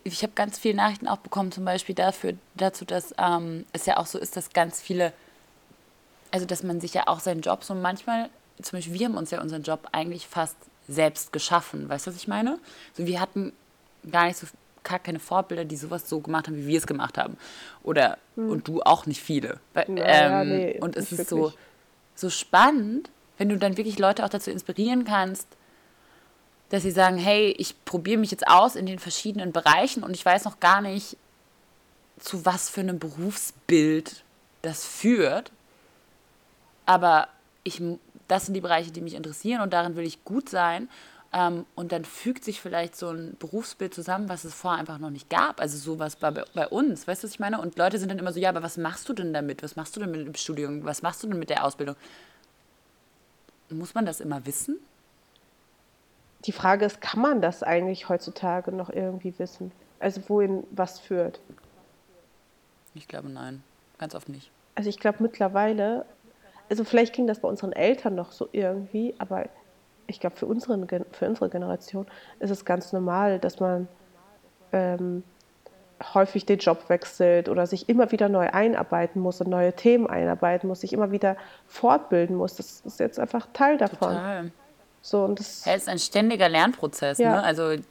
ich habe ganz viele Nachrichten auch bekommen, zum Beispiel dafür, dazu, dass ähm, es ja auch so ist, dass ganz viele, also dass man sich ja auch seinen Job so manchmal, zum Beispiel wir haben uns ja unseren Job eigentlich fast selbst geschaffen, weißt du, was ich meine? So, wir hatten gar nicht so gar keine Vorbilder, die sowas so gemacht haben, wie wir es gemacht haben. Oder hm. und du auch nicht viele. Naja, ähm, nee, und es ist so, so spannend, wenn du dann wirklich Leute auch dazu inspirieren kannst, dass sie sagen, hey, ich probiere mich jetzt aus in den verschiedenen Bereichen und ich weiß noch gar nicht, zu was für einem Berufsbild das führt. Aber ich, das sind die Bereiche, die mich interessieren und darin will ich gut sein. Ähm, und dann fügt sich vielleicht so ein Berufsbild zusammen, was es vorher einfach noch nicht gab. Also sowas bei, bei uns, weißt du, was ich meine? Und Leute sind dann immer so, ja, aber was machst du denn damit? Was machst du denn mit dem Studium? Was machst du denn mit der Ausbildung? Muss man das immer wissen? Die Frage ist, kann man das eigentlich heutzutage noch irgendwie wissen? Also wohin was führt? Ich glaube nein, ganz oft nicht. Also ich glaube mittlerweile, also vielleicht ging das bei unseren Eltern noch so irgendwie, aber ich glaube, für, für unsere Generation ist es ganz normal, dass man ähm, häufig den Job wechselt oder sich immer wieder neu einarbeiten muss und neue Themen einarbeiten muss, sich immer wieder fortbilden muss. Das ist jetzt einfach Teil davon. Total. So, und das ja, ist ein ständiger Lernprozess. Ja. Ne? Also ich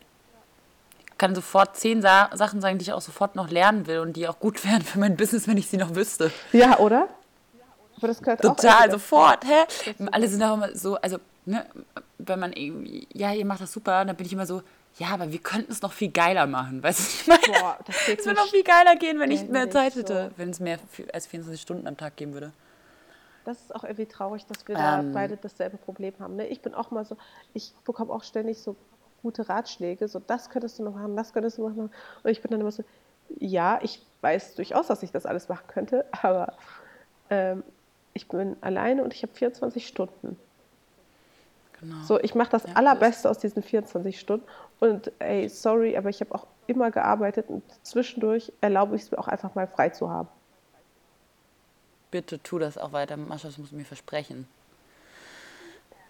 kann sofort zehn Sa Sachen sagen, die ich auch sofort noch lernen will und die auch gut wären für mein Business, wenn ich sie noch wüsste. Ja, oder? Aber das gehört Total, auch sofort. Hä? Alle sind auch immer so, also ne, wenn man irgendwie, ja, ihr macht das super, dann bin ich immer so, ja, aber wir könnten es noch viel geiler machen. Weißt du, ich meine, Boah, das es würde noch viel geiler gehen, wenn ich mehr Zeit hätte, so. wenn es mehr als 24 Stunden am Tag geben würde. Das ist auch irgendwie traurig, dass wir ähm, da beide dasselbe Problem haben. Ne? Ich bin auch mal so, ich bekomme auch ständig so gute Ratschläge, so das könntest du noch machen, das könntest du noch machen. Und ich bin dann immer so, ja, ich weiß durchaus, dass ich das alles machen könnte, aber ähm, ich bin alleine und ich habe 24 Stunden. Genau. So, ich mache das ja, Allerbeste aus diesen 24 Stunden. Und ey, sorry, aber ich habe auch immer gearbeitet und zwischendurch erlaube ich es mir auch einfach mal frei zu haben. Bitte tu das auch weiter, Mascha, das musst du mir versprechen.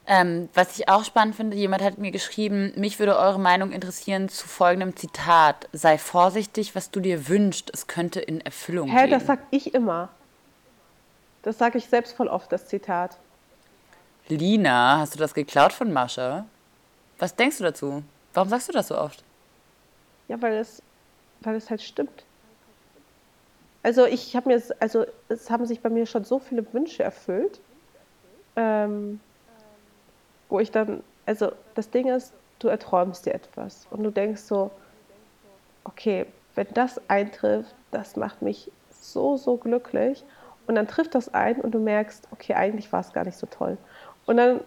Ähm, was ich auch spannend finde, jemand hat mir geschrieben, mich würde eure Meinung interessieren zu folgendem Zitat. Sei vorsichtig, was du dir wünschst, es könnte in Erfüllung Hä, gehen. Hä, das sag ich immer. Das sage ich selbst voll oft, das Zitat. Lina, hast du das geklaut von Mascha? Was denkst du dazu? Warum sagst du das so oft? Ja, weil es, weil es halt stimmt. Also ich habe mir, also es haben sich bei mir schon so viele Wünsche erfüllt, ähm, wo ich dann, also das Ding ist, du erträumst dir etwas und du denkst so, okay, wenn das eintrifft, das macht mich so, so glücklich. Und dann trifft das ein und du merkst, okay, eigentlich war es gar nicht so toll. Und dann,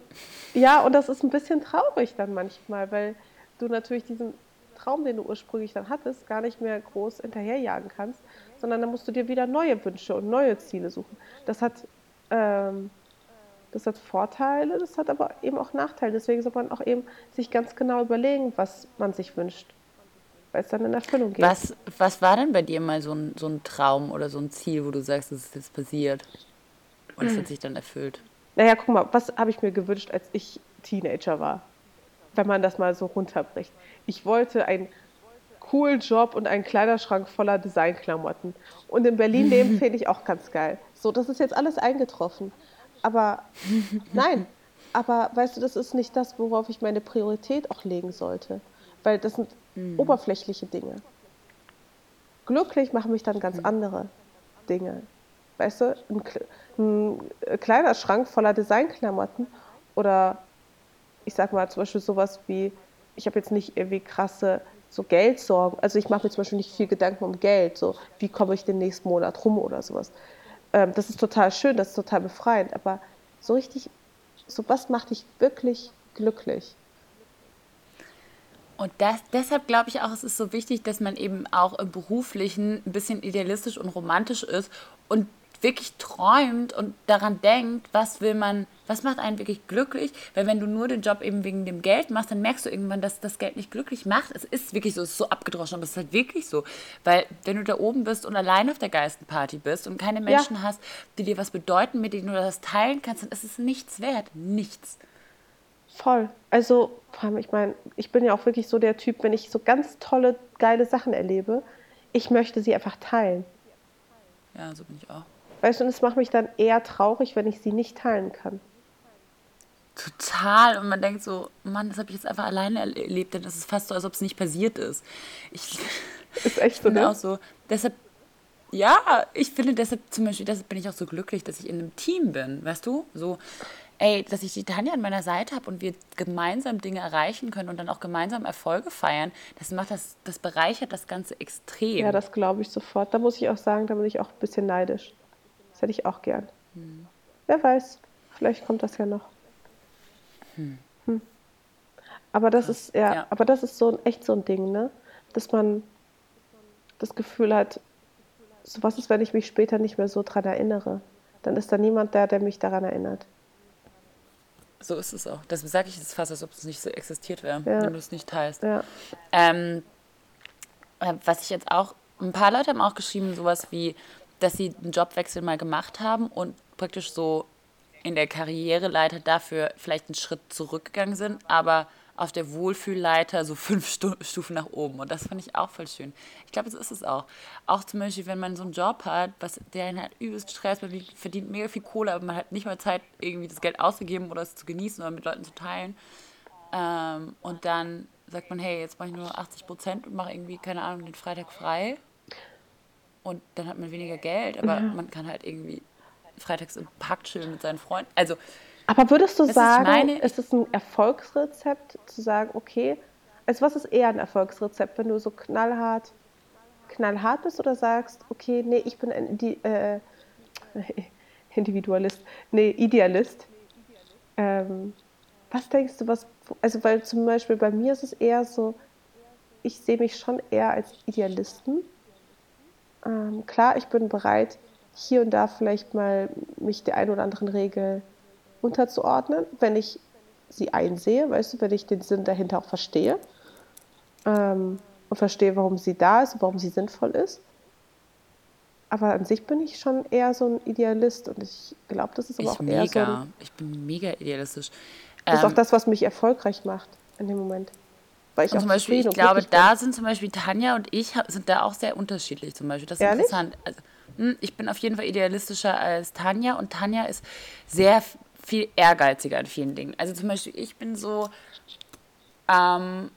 ja, und das ist ein bisschen traurig dann manchmal, weil du natürlich diesen Traum, den du ursprünglich dann hattest, gar nicht mehr groß hinterherjagen kannst, sondern dann musst du dir wieder neue Wünsche und neue Ziele suchen. Das hat, ähm, das hat Vorteile, das hat aber eben auch Nachteile. Deswegen soll man auch eben sich ganz genau überlegen, was man sich wünscht, weil es dann in Erfüllung geht. Was, was war denn bei dir mal so ein, so ein Traum oder so ein Ziel, wo du sagst, es ist jetzt passiert und es hat sich dann erfüllt? Naja, guck mal, was habe ich mir gewünscht, als ich Teenager war? Wenn man das mal so runterbricht. Ich wollte einen coolen Job und einen Kleiderschrank voller Designklamotten. Und in Berlin leben finde ich auch ganz geil. So, das ist jetzt alles eingetroffen. Aber nein, aber weißt du, das ist nicht das, worauf ich meine Priorität auch legen sollte. Weil das sind mhm. oberflächliche Dinge. Glücklich machen mich dann ganz mhm. andere Dinge. Weißt du, ein, ein kleiner Schrank voller Designklamotten oder ich sag mal zum Beispiel sowas wie, ich habe jetzt nicht irgendwie krasse so Geldsorgen, also ich mache mir zum Beispiel nicht viel Gedanken um Geld, so wie komme ich den nächsten Monat rum oder sowas. Ähm, das ist total schön, das ist total befreiend, aber so richtig, so was macht dich wirklich glücklich? Und das, deshalb glaube ich auch, es ist so wichtig, dass man eben auch im Beruflichen ein bisschen idealistisch und romantisch ist und wirklich träumt und daran denkt, was will man, was macht einen wirklich glücklich, weil wenn du nur den Job eben wegen dem Geld machst, dann merkst du irgendwann, dass das Geld nicht glücklich macht. Es ist wirklich so, es ist so abgedroschen, aber es ist halt wirklich so, weil wenn du da oben bist und allein auf der Geistenparty bist und keine Menschen ja. hast, die dir was bedeuten, mit denen du das teilen kannst, dann ist es nichts wert, nichts. Voll. Also, ich meine, ich bin ja auch wirklich so der Typ, wenn ich so ganz tolle, geile Sachen erlebe, ich möchte sie einfach teilen. Ja, so bin ich auch. Weißt du, und es macht mich dann eher traurig, wenn ich sie nicht teilen kann. Total. Und man denkt so, Mann, das habe ich jetzt einfach alleine erlebt, denn das ist fast so, als ob es nicht passiert ist. Ich, ist echt so, ne? auch so. Deshalb, ja, ich finde deshalb zum Beispiel, deshalb bin ich auch so glücklich, dass ich in einem Team bin, weißt du? So, ey, dass ich die Tanja an meiner Seite habe und wir gemeinsam Dinge erreichen können und dann auch gemeinsam Erfolge feiern, das macht das, das bereichert das Ganze extrem. Ja, das glaube ich sofort. Da muss ich auch sagen, da bin ich auch ein bisschen neidisch. Das hätte ich auch gern. Hm. Wer weiß, vielleicht kommt das ja noch. Hm. Hm. Aber das Krass. ist ja, ja, aber das ist so ein, echt so ein Ding, ne? Dass man das Gefühl hat, so was ist, wenn ich mich später nicht mehr so dran erinnere? Dann ist da niemand da, der mich daran erinnert. So ist es auch. Das sage ich jetzt fast, als ob es nicht so existiert wäre, ja. wenn du es nicht teilst. Ja. Ähm, äh, was ich jetzt auch, ein paar Leute haben auch geschrieben, sowas wie, dass sie einen Jobwechsel mal gemacht haben und praktisch so in der Karriereleiter dafür vielleicht einen Schritt zurückgegangen sind, aber auf der Wohlfühlleiter so fünf Stufen nach oben. Und das fand ich auch voll schön. Ich glaube, so ist es auch. Auch zum Beispiel, wenn man so einen Job hat, was, der einen halt übelst Stress, man verdient mega viel Kohle, aber man hat nicht mal Zeit, irgendwie das Geld auszugeben oder es zu genießen oder mit Leuten zu teilen. Ähm, und dann sagt man, hey, jetzt mache ich nur 80 Prozent und mache irgendwie, keine Ahnung, den Freitag frei und dann hat man weniger Geld, aber ja. man kann halt irgendwie freitags im Park chillen mit seinen Freunden. Also, aber würdest du sagen, meine, ist es ein Erfolgsrezept zu sagen, okay, also was ist eher ein Erfolgsrezept, wenn du so knallhart, knallhart bist oder sagst, okay, nee, ich bin ein äh, Individualist, nee, Idealist. Ähm, was denkst du, was, also weil zum Beispiel bei mir ist es eher so, ich sehe mich schon eher als Idealisten Ähm, klar, ich bin bereit, hier und da vielleicht mal mich der ein oder anderen Regel unterzuordnen, wenn ich sie einsehe, weißt du, wenn ich den Sinn dahinter auch verstehe ähm, und verstehe, warum sie da ist, warum sie sinnvoll ist. Aber an sich bin ich schon eher so ein Idealist und ich glaube, das ist aber Ich auch eher so mega. ein, Ich bin mega idealistisch. das ist auch Ähm, das, was mich erfolgreich macht in dem Moment. Weil ich und auch zum Beispiel, ich glaube, glücklich bin. da sind zum Beispiel Tanja und ich sind da auch sehr unterschiedlich. Zum Beispiel, das ist Ehrlich? interessant. Also, hm, ich bin auf jeden Fall idealistischer als Tanja und Tanja ist sehr viel ehrgeiziger in vielen Dingen. Also zum Beispiel, ich bin so, ähm,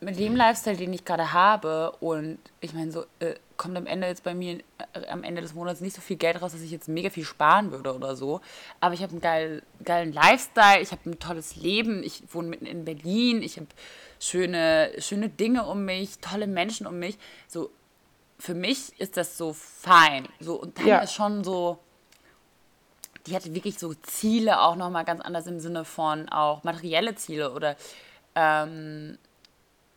mit dem Lifestyle, den ich gerade habe und ich meine, so äh, kommt am Ende jetzt bei mir äh, am Ende des Monats nicht so viel Geld raus, dass ich jetzt mega viel sparen würde oder so. Aber ich habe einen geil, geilen Lifestyle, ich habe ein tolles Leben, ich wohne mitten in Berlin, ich habe schöne, schöne Dinge um mich, tolle Menschen um mich. So, für mich ist das so fein. So, und Tanja Ja. ist schon so, die hatte wirklich so Ziele auch nochmal ganz anders im Sinne von auch materielle Ziele oder ähm,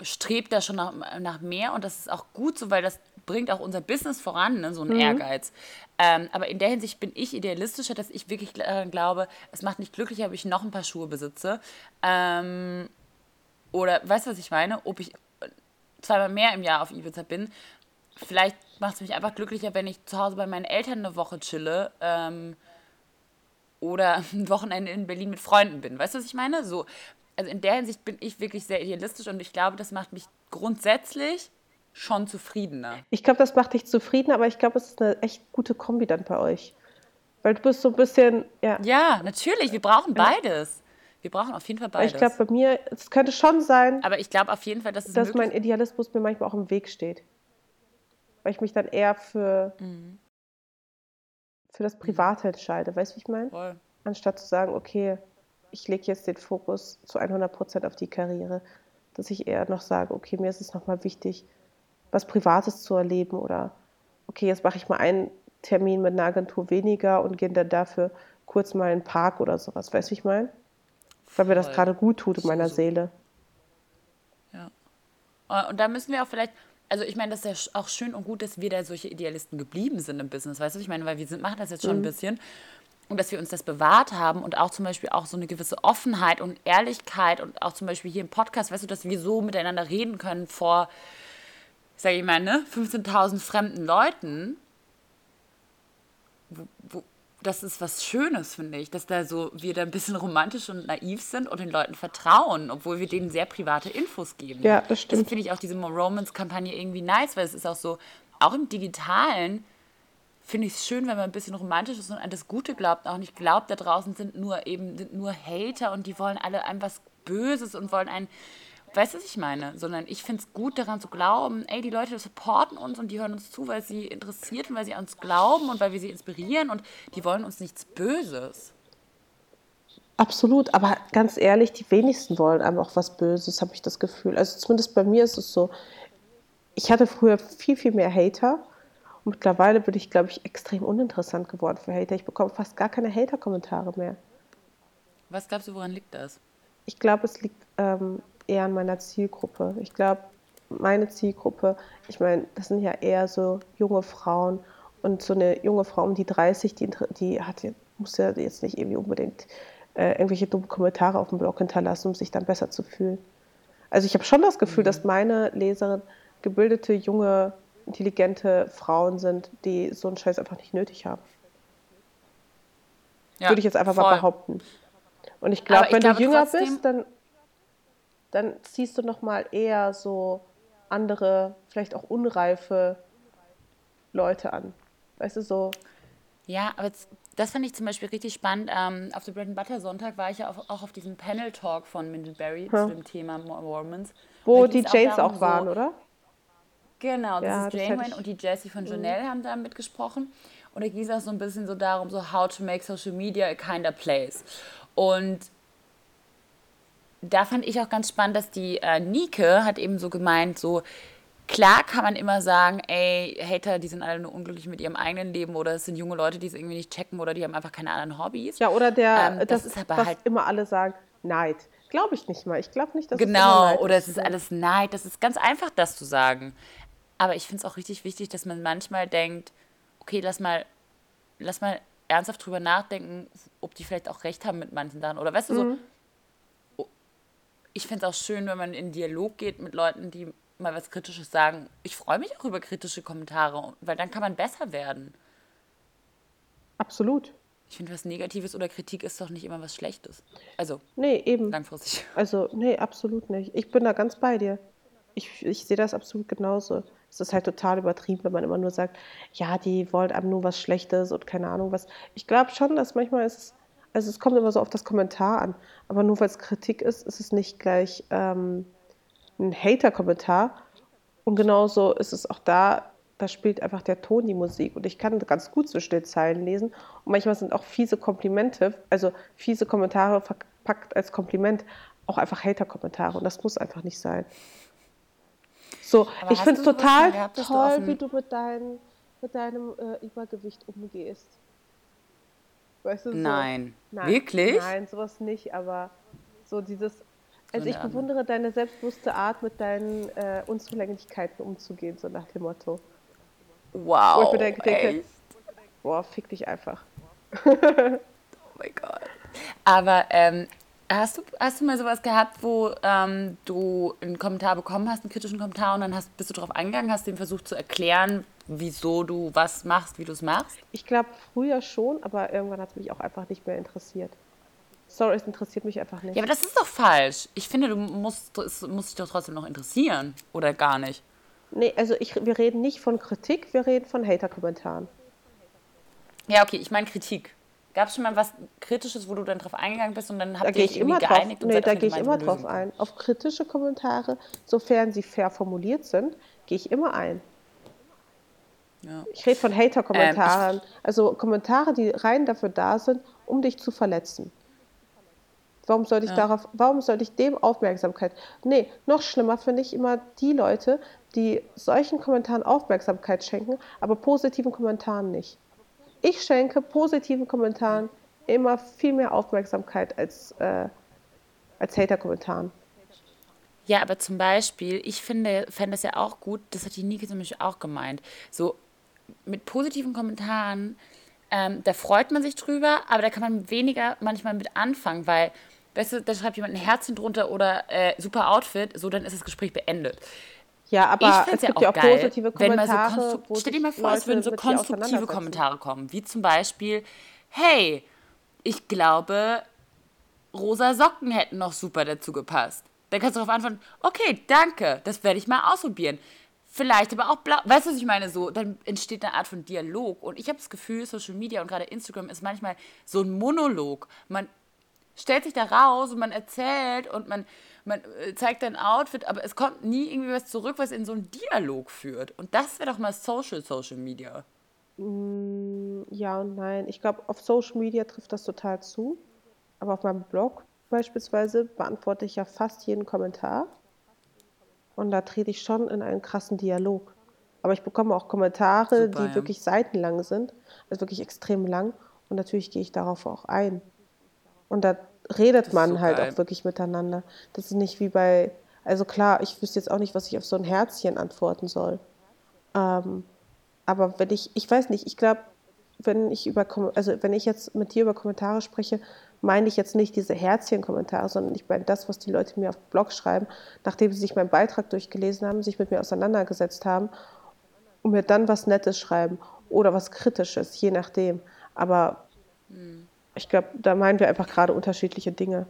strebt da schon nach, nach mehr und das ist auch gut so, weil das bringt auch unser Business voran, ne, so ein Ehrgeiz. Ähm, aber in der Hinsicht bin ich idealistischer, dass ich wirklich daran glaube, es macht mich glücklicher, ob ich noch ein paar Schuhe besitze. Ähm, oder, weißt du, was ich meine? Ob ich zweimal mehr im Jahr auf Ibiza bin. Vielleicht macht es mich einfach glücklicher, wenn ich zu Hause bei meinen Eltern eine Woche chille. Ähm, oder ein Wochenende in Berlin mit Freunden bin. Weißt du, was ich meine? So, also in der Hinsicht bin ich wirklich sehr idealistisch und ich glaube, das macht mich grundsätzlich schon zufriedener. Ich glaube, das macht dich zufrieden, aber ich glaube, es ist eine echt gute Kombi dann bei euch. Weil du bist so ein bisschen, ja. Ja, natürlich, wir brauchen beides. Wir brauchen auf jeden Fall Weil ich beides. glaube, bei mir, es könnte schon sein, Aber ich glaube auf jeden Fall, dass es dass mein Idealismus mir manchmal auch im Weg steht. Weil ich mich dann eher für, Mhm. Für das Private entscheide. Weißt du, wie ich meine? Voll. Anstatt zu sagen, okay, ich lege jetzt den Fokus zu 100% auf die Karriere. Dass ich eher noch sage, okay, mir ist es nochmal wichtig, was Privates zu erleben oder okay, jetzt mache ich mal einen Termin mit einer Agentur weniger und gehe dann dafür kurz mal in den Park oder sowas. Weißt du, wie ich meine? Weil mir das gerade gut tut in So, meiner so. Seele. Ja. Äh, Und da müssen wir auch vielleicht, also ich meine, das ist ja auch schön und gut, dass wir da solche Idealisten geblieben sind im Business, weißt du, ich meine, weil wir sind, machen das jetzt schon ein bisschen. Und dass wir uns das bewahrt haben und auch zum Beispiel auch so eine gewisse Offenheit und Ehrlichkeit und auch zum Beispiel hier im Podcast, weißt du, dass wir so miteinander reden können vor, sag ich mal, ne, 15.000 fremden Leuten, wo, wo, das ist was Schönes, finde ich, dass da so wir da ein bisschen romantisch und naiv sind und den Leuten vertrauen, obwohl wir denen sehr private Infos geben. Ja, das Deswegen stimmt. finde ich auch diese Romance-Kampagne irgendwie nice, weil es ist auch so, auch im Digitalen finde ich es schön, wenn man ein bisschen romantisch ist und an das Gute glaubt, auch nicht glaubt, da draußen sind nur eben sind nur Hater und die wollen alle einem was Böses und wollen einen, weißt du, was ich meine? Sondern ich finde es gut, daran zu glauben, ey, die Leute supporten uns und die hören uns zu, weil sie interessiert und weil sie an uns glauben und weil wir sie inspirieren und die wollen uns nichts Böses. Absolut, aber ganz ehrlich, die wenigsten wollen einem auch was Böses, habe ich das Gefühl. Also zumindest bei mir ist es so. Ich hatte früher viel, viel mehr Hater und mittlerweile bin ich, glaube ich, extrem uninteressant geworden für Hater. Ich bekomme fast gar keine Hater-Kommentare mehr. Was glaubst du, woran liegt das? Ich glaube, es liegt ähm, eher an meiner Zielgruppe. Ich glaube, meine Zielgruppe, ich meine, das sind ja eher so junge Frauen und so eine junge Frau um die 30, die, die hat, muss ja jetzt nicht irgendwie unbedingt äh, irgendwelche dummen Kommentare auf dem Blog hinterlassen, um sich dann besser zu fühlen. Also ich habe schon das Gefühl, dass meine Leserin gebildete, junge, intelligente Frauen sind, die so einen Scheiß einfach nicht nötig haben. Ja, Würde ich jetzt einfach mal voll. behaupten. Und ich glaube, ich wenn glaube du jünger trotzdem- bist, dann, dann ziehst du noch mal eher so andere, vielleicht auch unreife Leute an. Weißt du, so, Ja, aber das fand ich zum Beispiel richtig spannend. Ähm, auf dem Bread and Butter Sonntag war ich ja auf, auch auf diesem Panel Talk von Mindleberry Ja. zu dem Thema Mor- Mormons. wo die Janes darum, auch waren, so, oder? Genau, das Ja, ist Janeway Mhm. und die Jessie von Janelle haben da mitgesprochen. Und da ging es auch so ein bisschen so darum, so how to make social media a kinder place. Und da fand ich auch ganz spannend, dass die äh, Nike hat eben so gemeint, so klar kann man immer sagen, ey, Hater, die sind alle nur unglücklich mit ihrem eigenen Leben oder es sind junge Leute, die es irgendwie nicht checken oder die haben einfach keine anderen Hobbys. Ja, oder der, Ähm, das, das ist aber was halt- immer alle sagen, Neid. Glaube ich nicht mal. Ich glaube nicht, dass es Genau, Neid oder es ist alles Neid. Das ist ganz einfach, das zu sagen. Aber ich finde es auch richtig wichtig, dass man manchmal denkt, okay, lass mal, lass mal ernsthaft drüber nachdenken, ob die vielleicht auch recht haben mit manchen Sachen. Oder weißt du, mhm. so, ich finde es auch schön, wenn man in Dialog geht mit Leuten, die mal was Kritisches sagen. Ich freue mich auch über kritische Kommentare, weil dann kann man besser werden. Absolut. Ich finde, was Negatives oder Kritik ist doch nicht immer was Schlechtes. Also, nee, eben. langfristig. Also, nee, absolut nicht. Ich bin da ganz bei dir. Ich, ich sehe das absolut genauso. Es ist halt total übertrieben, wenn man immer nur sagt, ja, die wollen einem nur was Schlechtes und keine Ahnung was. Ich glaube schon, dass manchmal ist es, also es kommt immer so auf das Kommentar an. Aber nur weil es Kritik ist, ist es nicht gleich ähm, ein Hater-Kommentar. Und genauso ist es auch da, da spielt einfach der Ton die Musik. Und ich kann ganz gut zwischen den Zeilen lesen. Und manchmal sind auch fiese Komplimente, also fiese Kommentare verpackt als Kompliment, auch einfach Hater-Kommentare. Und das muss einfach nicht sein. So, Aber ich finde es total gehabt, toll, wie du mit, dein, mit deinem äh, Übergewicht umgehst. Weißt du, so, nein. nein. Wirklich? Nein, sowas nicht, aber so dieses, also ich bewundere deine selbstbewusste Art, mit deinen äh, Unzulänglichkeiten umzugehen, so nach dem Motto. Wow. Wo ich mir denke, denke boah, fick dich einfach. oh mein Gott. Aber ähm, hast, du, hast du mal sowas gehabt, wo ähm, du einen Kommentar bekommen hast, einen kritischen Kommentar, und dann hast, bist du darauf eingegangen, hast dem versucht zu erklären, wieso du was machst, wie du es machst? Ich glaube früher schon, aber irgendwann hat es mich auch einfach nicht mehr interessiert. Sorry, es interessiert mich einfach nicht. Ja, aber das ist doch falsch. Ich finde, du musst, es muss dich doch trotzdem noch interessieren. Oder gar nicht? Nee, also ich, wir reden nicht von Kritik, wir reden von Hater-Kommentaren. Ja, okay, ich meine Kritik. Gab es schon mal was Kritisches, wo du dann drauf eingegangen bist und dann habt da ihr euch irgendwie geeinigt? Drauf, nee, da gehe ich immer drauf ein. Auf kritische Kommentare, sofern sie fair formuliert sind, gehe ich immer ein. Ja. Ich rede von Hater-Kommentaren. Ähm, also Kommentare, die rein dafür da sind, um dich zu verletzen. Warum sollte ich ja. darauf, warum sollte ich dem Aufmerksamkeit? Nee, noch schlimmer finde ich immer die Leute, die solchen Kommentaren Aufmerksamkeit schenken, aber positiven Kommentaren nicht. Ich schenke positiven Kommentaren immer viel mehr Aufmerksamkeit als, äh, als Hater-Kommentaren. Ja, aber zum Beispiel, ich finde, fände es ja auch gut, das hat die Nike zum Beispiel auch gemeint, so mit positiven Kommentaren, ähm, da freut man sich drüber, aber da kann man weniger manchmal mit anfangen, weil weißt du, da schreibt jemand ein Herzchen drunter oder äh, super Outfit, so dann ist das Gespräch beendet. Ja, aber es gibt ja auch, geil, positive Kommentare. So stell dir mal vor, Leute es würden so konstruktive Kommentare kommen, wie zum Beispiel, hey, ich glaube, rosa Socken hätten noch super dazu gepasst. Dann kannst du darauf antworten, okay, danke, das werde ich mal ausprobieren. Vielleicht aber auch blau. Weißt du, was ich meine? So, dann entsteht eine Art von Dialog. Und ich habe das Gefühl, Social Media und gerade Instagram ist manchmal so ein Monolog. Man stellt sich da raus und man erzählt und man, man äh, zeigt ein Outfit, aber es kommt nie irgendwie was zurück, was in so einen Dialog führt. Und das wäre doch mal Social Social Media. Mm, ja und nein. Ich glaube, auf Social Media trifft das total zu. Aber auf meinem Blog beispielsweise beantworte ich ja fast jeden Kommentar. Und da trete ich schon in einen krassen Dialog. Aber ich bekomme auch Kommentare, Super, die ja. wirklich seitenlang sind, also wirklich extrem lang. Und natürlich gehe ich darauf auch ein. Und da redet man so halt geil. auch wirklich miteinander. Das ist nicht wie bei, also klar, ich wüsste jetzt auch nicht, was ich auf so ein Herzchen antworten soll. Ähm, aber wenn ich, ich weiß nicht, ich glaube, wenn ich über, also wenn ich jetzt mit dir über Kommentare spreche, meine ich jetzt nicht diese Herzchen-Kommentare, sondern ich meine das, was die Leute mir auf Blog schreiben, nachdem sie sich meinen Beitrag durchgelesen haben, sich mit mir auseinandergesetzt haben und mir dann was Nettes schreiben oder was Kritisches, je nachdem. Aber hm. Ich glaube, da meinen wir einfach gerade unterschiedliche Dinge.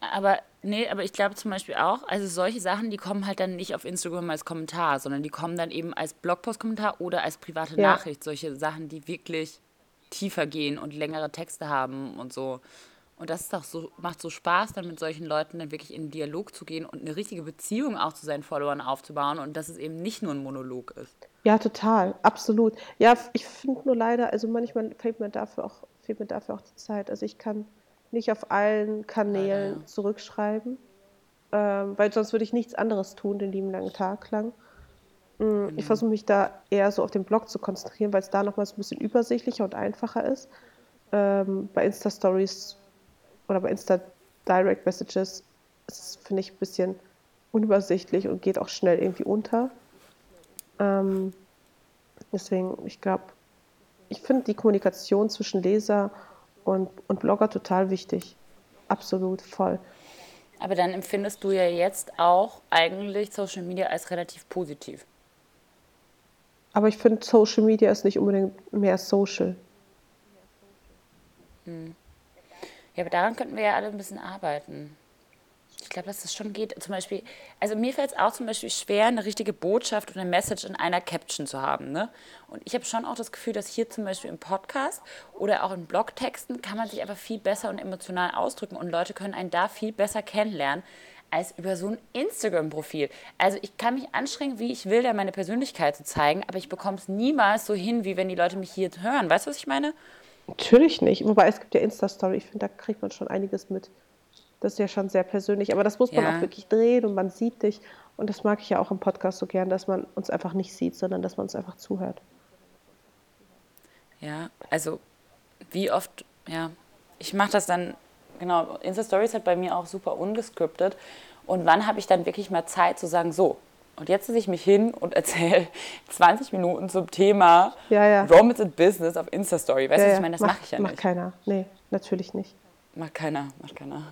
Aber nee, aber ich glaube zum Beispiel auch, also solche Sachen, die kommen halt dann nicht auf Instagram als Kommentar, sondern die kommen dann eben als Blogpost-Kommentar oder als private ja. Nachricht. Solche Sachen, die wirklich tiefer gehen und längere Texte haben und so. Und das ist doch so, macht so Spaß, dann mit solchen Leuten dann wirklich in den Dialog zu gehen und eine richtige Beziehung auch zu seinen Followern aufzubauen und dass es eben nicht nur ein Monolog ist. Ja, total, absolut. Ja, ich finde nur leider, also manchmal fehlt mir dafür auch fehlt mir dafür auch die Zeit. Also ich kann nicht auf allen Kanälen ja, zurückschreiben, ähm, weil sonst würde ich nichts anderes tun den lieben langen Tag lang. Mhm. Ich versuche mich da eher so auf den Blog zu konzentrieren, weil es da nochmals ein bisschen übersichtlicher und einfacher ist. Ähm, bei Insta-Stories oder bei Insta-Direct Messages ist es, finde ich, ein bisschen unübersichtlich und geht auch schnell irgendwie unter. Ähm, deswegen, ich glaube, ich finde die Kommunikation zwischen Leser und, und Blogger total wichtig. Absolut, voll. Aber dann empfindest du ja jetzt auch eigentlich Social Media als relativ positiv. Aber ich finde, Social Media ist nicht unbedingt mehr social. Hm. Ja, aber daran könnten wir ja alle ein bisschen arbeiten. Ich glaube, dass das schon geht. Zum Beispiel, also mir fällt es auch zum Beispiel schwer, eine richtige Botschaft oder eine Message in einer Caption zu haben. Ne? Und ich habe schon auch das Gefühl, dass hier zum Beispiel im Podcast oder auch in Blogtexten kann man sich einfach viel besser und emotional ausdrücken und Leute können einen da viel besser kennenlernen als über so ein Instagram-Profil. Also ich kann mich anstrengen, wie ich will, da meine Persönlichkeit zu zeigen, aber ich bekomme es niemals so hin, wie wenn die Leute mich hier hören. Weißt du, was ich meine? Natürlich nicht. Wobei es gibt ja Insta-Story. Ich finde, da kriegt man schon einiges mit. Das ist ja schon sehr persönlich. Aber das muss man ja. auch wirklich drehen und man sieht dich. Und das mag ich ja auch im Podcast so gern, dass man uns einfach nicht sieht, sondern dass man uns einfach zuhört. Ja, also wie oft, ja, ich mache das dann, genau, Insta-Stories hat bei mir auch super ungescriptet. Und wann habe ich dann wirklich mal Zeit zu sagen, so, und jetzt setze ich mich hin und erzähle 20 Minuten zum Thema ja, ja. Romance and Business auf Insta-Story. Weißt du, ja, ich meine, das mache mach ich ja nicht. Macht keiner. Nee, natürlich nicht. Macht keiner, macht keiner.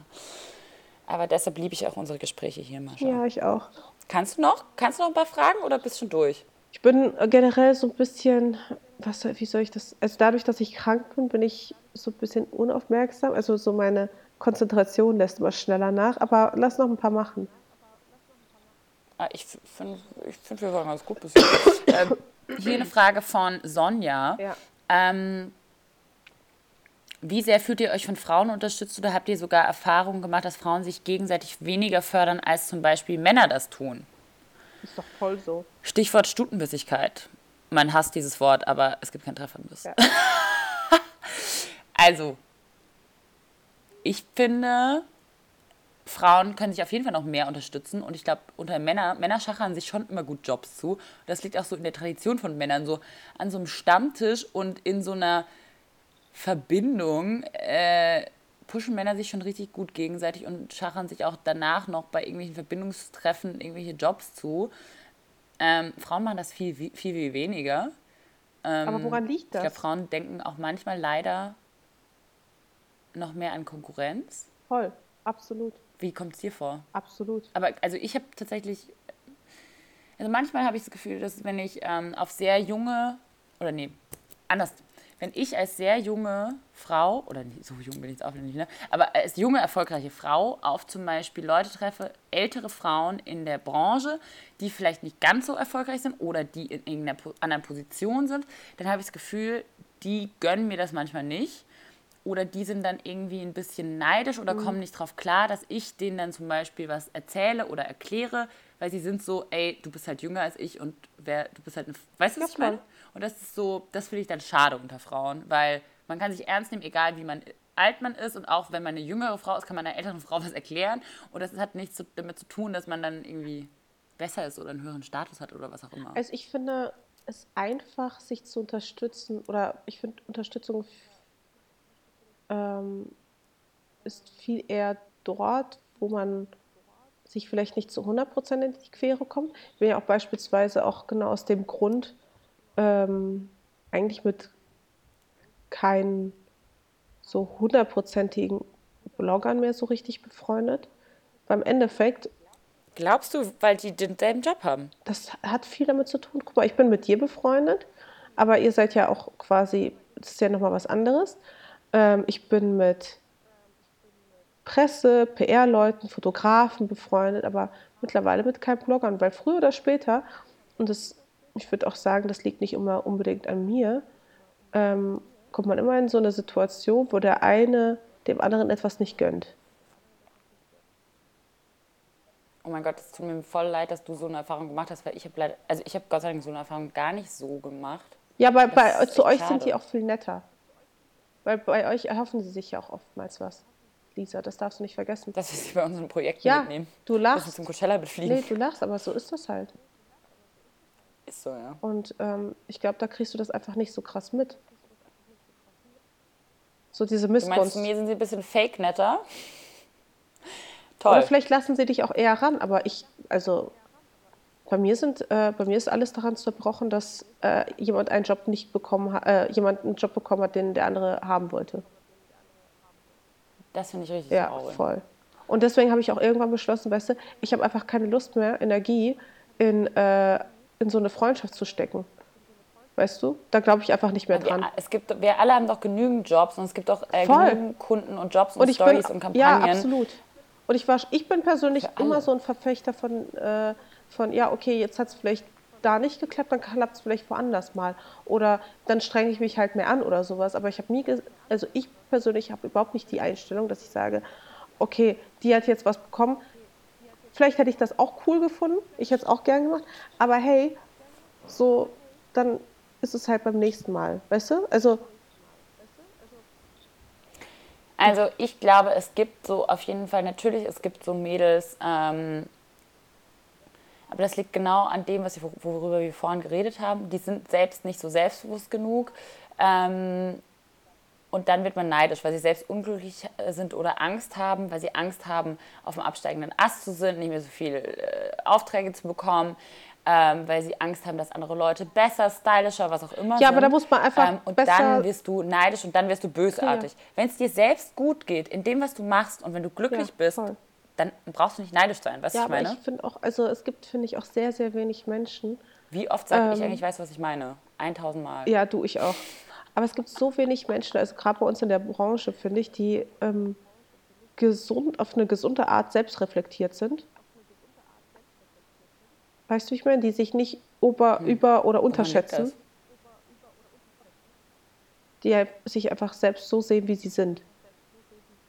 Aber deshalb liebe ich auch unsere Gespräche hier, Mascha. Ja, ich auch. Kannst du noch? Kannst du noch ein paar Fragen oder bist du schon durch? Ich bin generell so ein bisschen, was, wie soll ich das, also dadurch, dass ich krank bin, bin ich so ein bisschen unaufmerksam. Also so meine Konzentration lässt immer schneller nach. Aber lass noch ein paar machen. Ah, ich finde, ich find, wir waren ganz gut bis jetzt. ähm, hier eine Frage von Sonja. Ja. Ähm, wie sehr fühlt ihr euch von Frauen unterstützt oder habt ihr sogar Erfahrungen gemacht, dass Frauen sich gegenseitig weniger fördern, als zum Beispiel Männer das tun? Ist doch voll so. Stichwort Stutenbissigkeit. Man hasst dieses Wort, aber es gibt keinen Trefferbiss. Ja. also, ich finde, Frauen können sich auf jeden Fall noch mehr unterstützen und ich glaube, unter Männer, Männer schachern sich schon immer gut Jobs zu. Das liegt auch so in der Tradition von Männern, so an so einem Stammtisch und in so einer Verbindung äh, pushen Männer sich schon richtig gut gegenseitig und schachern sich auch danach noch bei irgendwelchen Verbindungstreffen irgendwelche Jobs zu. Ähm, Frauen machen das viel, viel, viel weniger. Ähm, Aber woran liegt das? Ich glaube, Frauen denken auch manchmal leider noch mehr an Konkurrenz. Voll, absolut. Wie kommt es dir vor? Absolut. Aber also ich habe tatsächlich, also manchmal habe ich das Gefühl, dass wenn ich ähm, auf sehr junge, oder nee, anders, wenn ich als sehr junge Frau, oder so jung bin ich jetzt auch nicht, ne, aber als junge, erfolgreiche Frau auf zum Beispiel Leute treffe, ältere Frauen in der Branche, die vielleicht nicht ganz so erfolgreich sind oder die in irgendeiner anderen Position sind, dann habe ich das Gefühl, die gönnen mir das manchmal nicht oder die sind dann irgendwie ein bisschen neidisch oder mhm. kommen nicht drauf klar, dass ich denen dann zum Beispiel was erzähle oder erkläre, weil sie sind so, ey, du bist halt jünger als ich und wer, du bist halt ein, weißt du, was ich meine? Und das ist so, das finde ich dann schade unter Frauen, weil man kann sich ernst nehmen, egal wie man alt man ist und auch wenn man eine jüngere Frau ist, kann man einer älteren Frau was erklären und das hat nichts damit zu tun, dass man dann irgendwie besser ist oder einen höheren Status hat oder was auch immer. Also ich finde es einfach, sich zu unterstützen oder ich finde Unterstützung ähm, ist viel eher dort, wo man sich vielleicht nicht zu 100% in die Quere kommt. Ich bin ja auch beispielsweise auch genau aus dem Grund ähm, eigentlich mit keinen so hundertprozentigen Bloggern mehr so richtig befreundet. Beim Endeffekt. Glaubst du, weil die denselben Job haben? Das hat viel damit zu tun. Guck mal, ich bin mit dir befreundet, aber ihr seid ja auch quasi, das ist ja nochmal was anderes. Ähm, ich bin mit Presse, PR-Leuten, Fotografen befreundet, aber mittlerweile mit keinen Bloggern, weil früher oder später, und das, ich würde auch sagen, das liegt nicht immer unbedingt an mir, ähm, kommt man immer in so eine Situation, wo der eine dem anderen etwas nicht gönnt. Oh mein Gott, es tut mir voll leid, dass du so eine Erfahrung gemacht hast, weil ich habe also ich habe Gott sei Dank so eine Erfahrung gar nicht so gemacht. Ja, aber bei, zu euch schade. sind die auch viel netter. Weil bei euch erhoffen sie sich ja auch oftmals was. Lisa, das darfst du nicht vergessen. Dass wir sie bei unseren Projekten ja, mitnehmen. du lachst. Dass wir zum Coachella befliegen. Nee, du lachst, aber so ist das halt. Ist so, ja. Und ähm, ich glaube, da kriegst du das einfach nicht so krass mit. So diese Missgunst. Du meinst, mir sind sie ein bisschen fake netter? Toll. Oder vielleicht lassen sie dich auch eher ran, aber ich, also Bei mir, sind, äh, bei mir ist alles daran zerbrochen, dass äh, jemand einen Job nicht bekommen hat, äh, jemand einen Job bekommen hat, den der andere haben wollte. Das finde ich richtig Ja, traurig. voll. Und deswegen habe ich auch irgendwann beschlossen, weißt du, ich habe einfach keine Lust mehr, Energie in, äh, in so eine Freundschaft zu stecken. Weißt du? Da glaube ich einfach nicht mehr Wir, dran. es gibt, wir alle haben doch genügend Jobs und es gibt doch äh, genügend Kunden und Jobs und, Und ich bin, Stories und ja, Kampagnen. absolut. Und ich, war, ich bin persönlich immer so ein Verfechter von, äh, von ja, okay, jetzt hat es vielleicht da nicht geklappt, dann klappt es vielleicht woanders mal. Oder dann strenge ich mich halt mehr an oder sowas. Aber ich habe nie, also ich persönlich habe überhaupt nicht die Einstellung, dass ich sage, okay, die hat jetzt was bekommen. Vielleicht hätte ich das auch cool gefunden, ich hätte es auch gern gemacht. Aber hey, so, dann ist es halt beim nächsten Mal, weißt du? Also, Also ich glaube, es gibt so auf jeden Fall, natürlich, es gibt so Mädels, ähm, aber das liegt genau an dem, was wir, worüber wir vorhin geredet haben. Die sind selbst nicht so selbstbewusst genug. Ähm, und dann wird man neidisch, weil sie selbst unglücklich sind oder Angst haben, weil sie Angst haben, auf dem absteigenden Ast zu sind, nicht mehr so viele äh, Aufträge zu bekommen, ähm, weil sie Angst haben, dass andere Leute besser, stylischer, was auch immer Ja, sind. aber da muss man einfach ähm, Und dann wirst du neidisch und dann wirst du bösartig. Wenn es dir selbst gut geht, in dem, was du machst und wenn du glücklich Ja, bist, dann brauchst du nicht neidisch sein. Weißt du, ja, was ich aber meine? ich finde auch, also es gibt, finde ich, auch sehr, sehr wenig Menschen, Wie oft sage ich ähm, eigentlich, weißt du, was ich meine? 1000 Mal. Ja, du, ich auch. Aber es gibt so wenig Menschen, also gerade bei uns in der Branche, finde ich, die ähm, gesund, auf eine gesunde Art selbstreflektiert sind. Weißt du, wie ich meine? Die sich nicht ober, über- oder Hm. unterschätzen. Die halt sich einfach selbst so sehen, wie sie sind.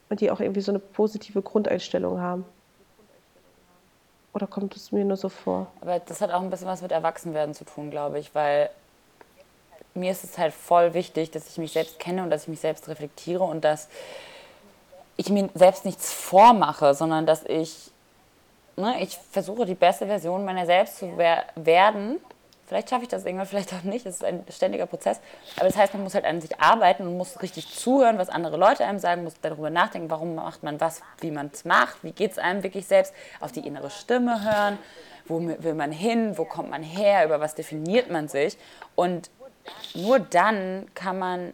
Und die auch irgendwie so eine positive Grundeinstellung haben. Oder kommt es mir nur so vor? Aber das hat auch ein bisschen was mit Erwachsenwerden zu tun, glaube ich, weil mir ist es halt voll wichtig, dass ich mich selbst kenne und dass ich mich selbst reflektiere und dass ich mir selbst nichts vormache, sondern dass ich, ne, ich versuche, die beste Version meiner selbst zu wer werden. Vielleicht schaffe ich das irgendwann, vielleicht auch nicht. Es ist ein ständiger Prozess. Aber das heißt, man muss halt an sich arbeiten und muss richtig zuhören, was andere Leute einem sagen, muss darüber nachdenken, warum macht man was, wie man es macht, wie geht es einem wirklich selbst, auf die innere Stimme hören, wo will man hin, wo kommt man her, über was definiert man sich. Und nur dann kann man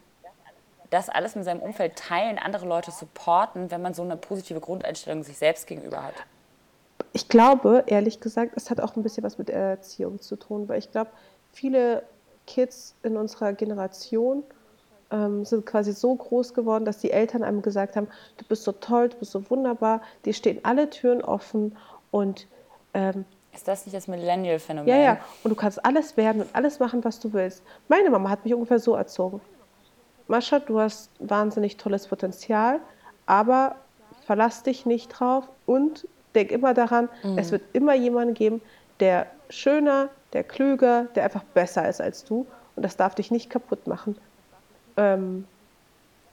das alles mit seinem Umfeld teilen, andere Leute supporten, wenn man so eine positive Grundeinstellung sich selbst gegenüber hat. Ich glaube, ehrlich gesagt, es hat auch ein bisschen was mit Erziehung zu tun, weil ich glaube, viele Kids in unserer Generation ähm, sind quasi so groß geworden, dass die Eltern einem gesagt haben, du bist so toll, du bist so wunderbar, dir stehen alle Türen offen und ähm, Ist das nicht das Millennial-Phänomen? ja, ja, und du kannst alles werden und alles machen, was du willst. Meine Mama hat mich ungefähr so erzogen. Mascha, du hast wahnsinnig tolles Potenzial, aber verlass dich nicht drauf und denk immer daran, es wird immer jemanden geben, der schöner, der klüger, der einfach besser ist als du und das darf dich nicht kaputt machen. Ähm,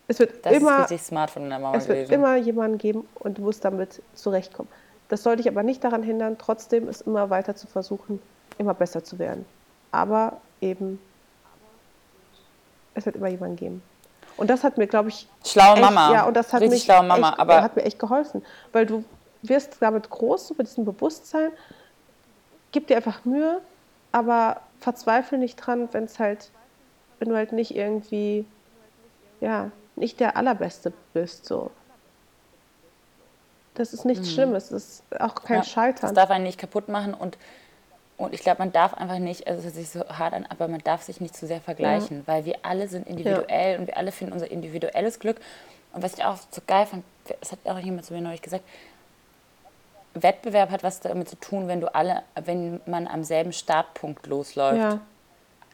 es wird Das immer, ist richtig smart von deiner Mama es wird gewesen. immer jemanden geben und du musst damit zurechtkommen. Das soll dich aber nicht daran hindern, trotzdem es immer weiter zu versuchen, immer besser zu werden. Aber eben, es wird immer jemanden geben. Und das hat mir, glaube ich, Schlaue echt, Mama. ja, und das hat Richtig mich schlaue Mama. echt, aber hat mir echt geholfen, weil du wirst damit groß, mit diesem Bewusstsein, gib dir einfach Mühe, aber verzweifle nicht dran, wenn es halt, wenn du halt nicht irgendwie, ja, nicht der Allerbeste bist, so. Das ist nichts Schlimmes, das ist auch kein Mhm. ja, Das Scheitern. darf einen nicht kaputt machen und, und ich glaube, man darf einfach nicht, also es hört sich so hart an, aber man darf sich nicht zu sehr vergleichen, weil wir alle sind individuell und wir alle finden unser individuelles Glück. Und was ich auch so geil fand, das hat auch jemand zu mir neulich gesagt, Wettbewerb hat was damit zu tun, wenn du alle, wenn man am selben Startpunkt losläuft. Ja,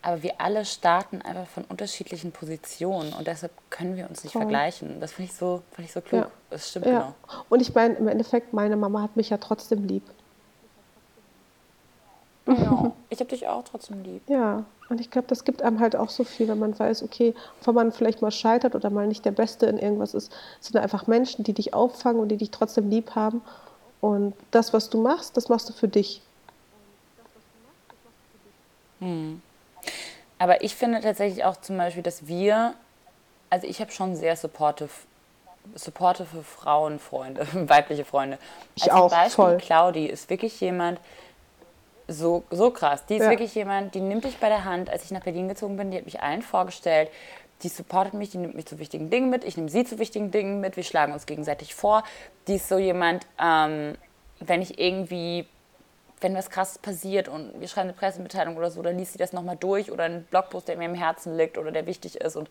Aber wir alle starten einfach von unterschiedlichen Positionen und deshalb können wir uns nicht Voll. vergleichen. Das finde ich so, fand ich so klug. Ja. Das stimmt ja. genau. Und ich meine, im Endeffekt, meine Mama hat mich ja trotzdem lieb. genau. Ich habe dich auch trotzdem lieb. Ja, und ich glaube, das gibt einem halt auch so viel, wenn man weiß, okay, wenn man vielleicht mal scheitert oder mal nicht der Beste in irgendwas ist, sind einfach Menschen, die dich auffangen und die dich trotzdem lieb haben. Und das, was du machst, das machst du für dich. Aber ich finde tatsächlich auch zum Beispiel, dass wir, also ich habe schon sehr supportive, supportive Frauenfreunde, weibliche Freunde. Ich Als auch, Beispiel voll. Claudi ist wirklich jemand, so, so krass. Die ist Ja. wirklich jemand, die nimmt dich bei der Hand. Als ich nach Berlin gezogen bin, die hat mich allen vorgestellt. Die supportet mich, die nimmt mich zu wichtigen Dingen mit. Ich nehme sie zu wichtigen Dingen mit. Wir schlagen uns gegenseitig vor. Die ist so jemand, ähm, wenn ich irgendwie, wenn was krasses passiert und wir schreiben eine Pressemitteilung oder so, dann liest sie das nochmal durch oder einen Blogpost, der mir im Herzen liegt oder der wichtig ist. Und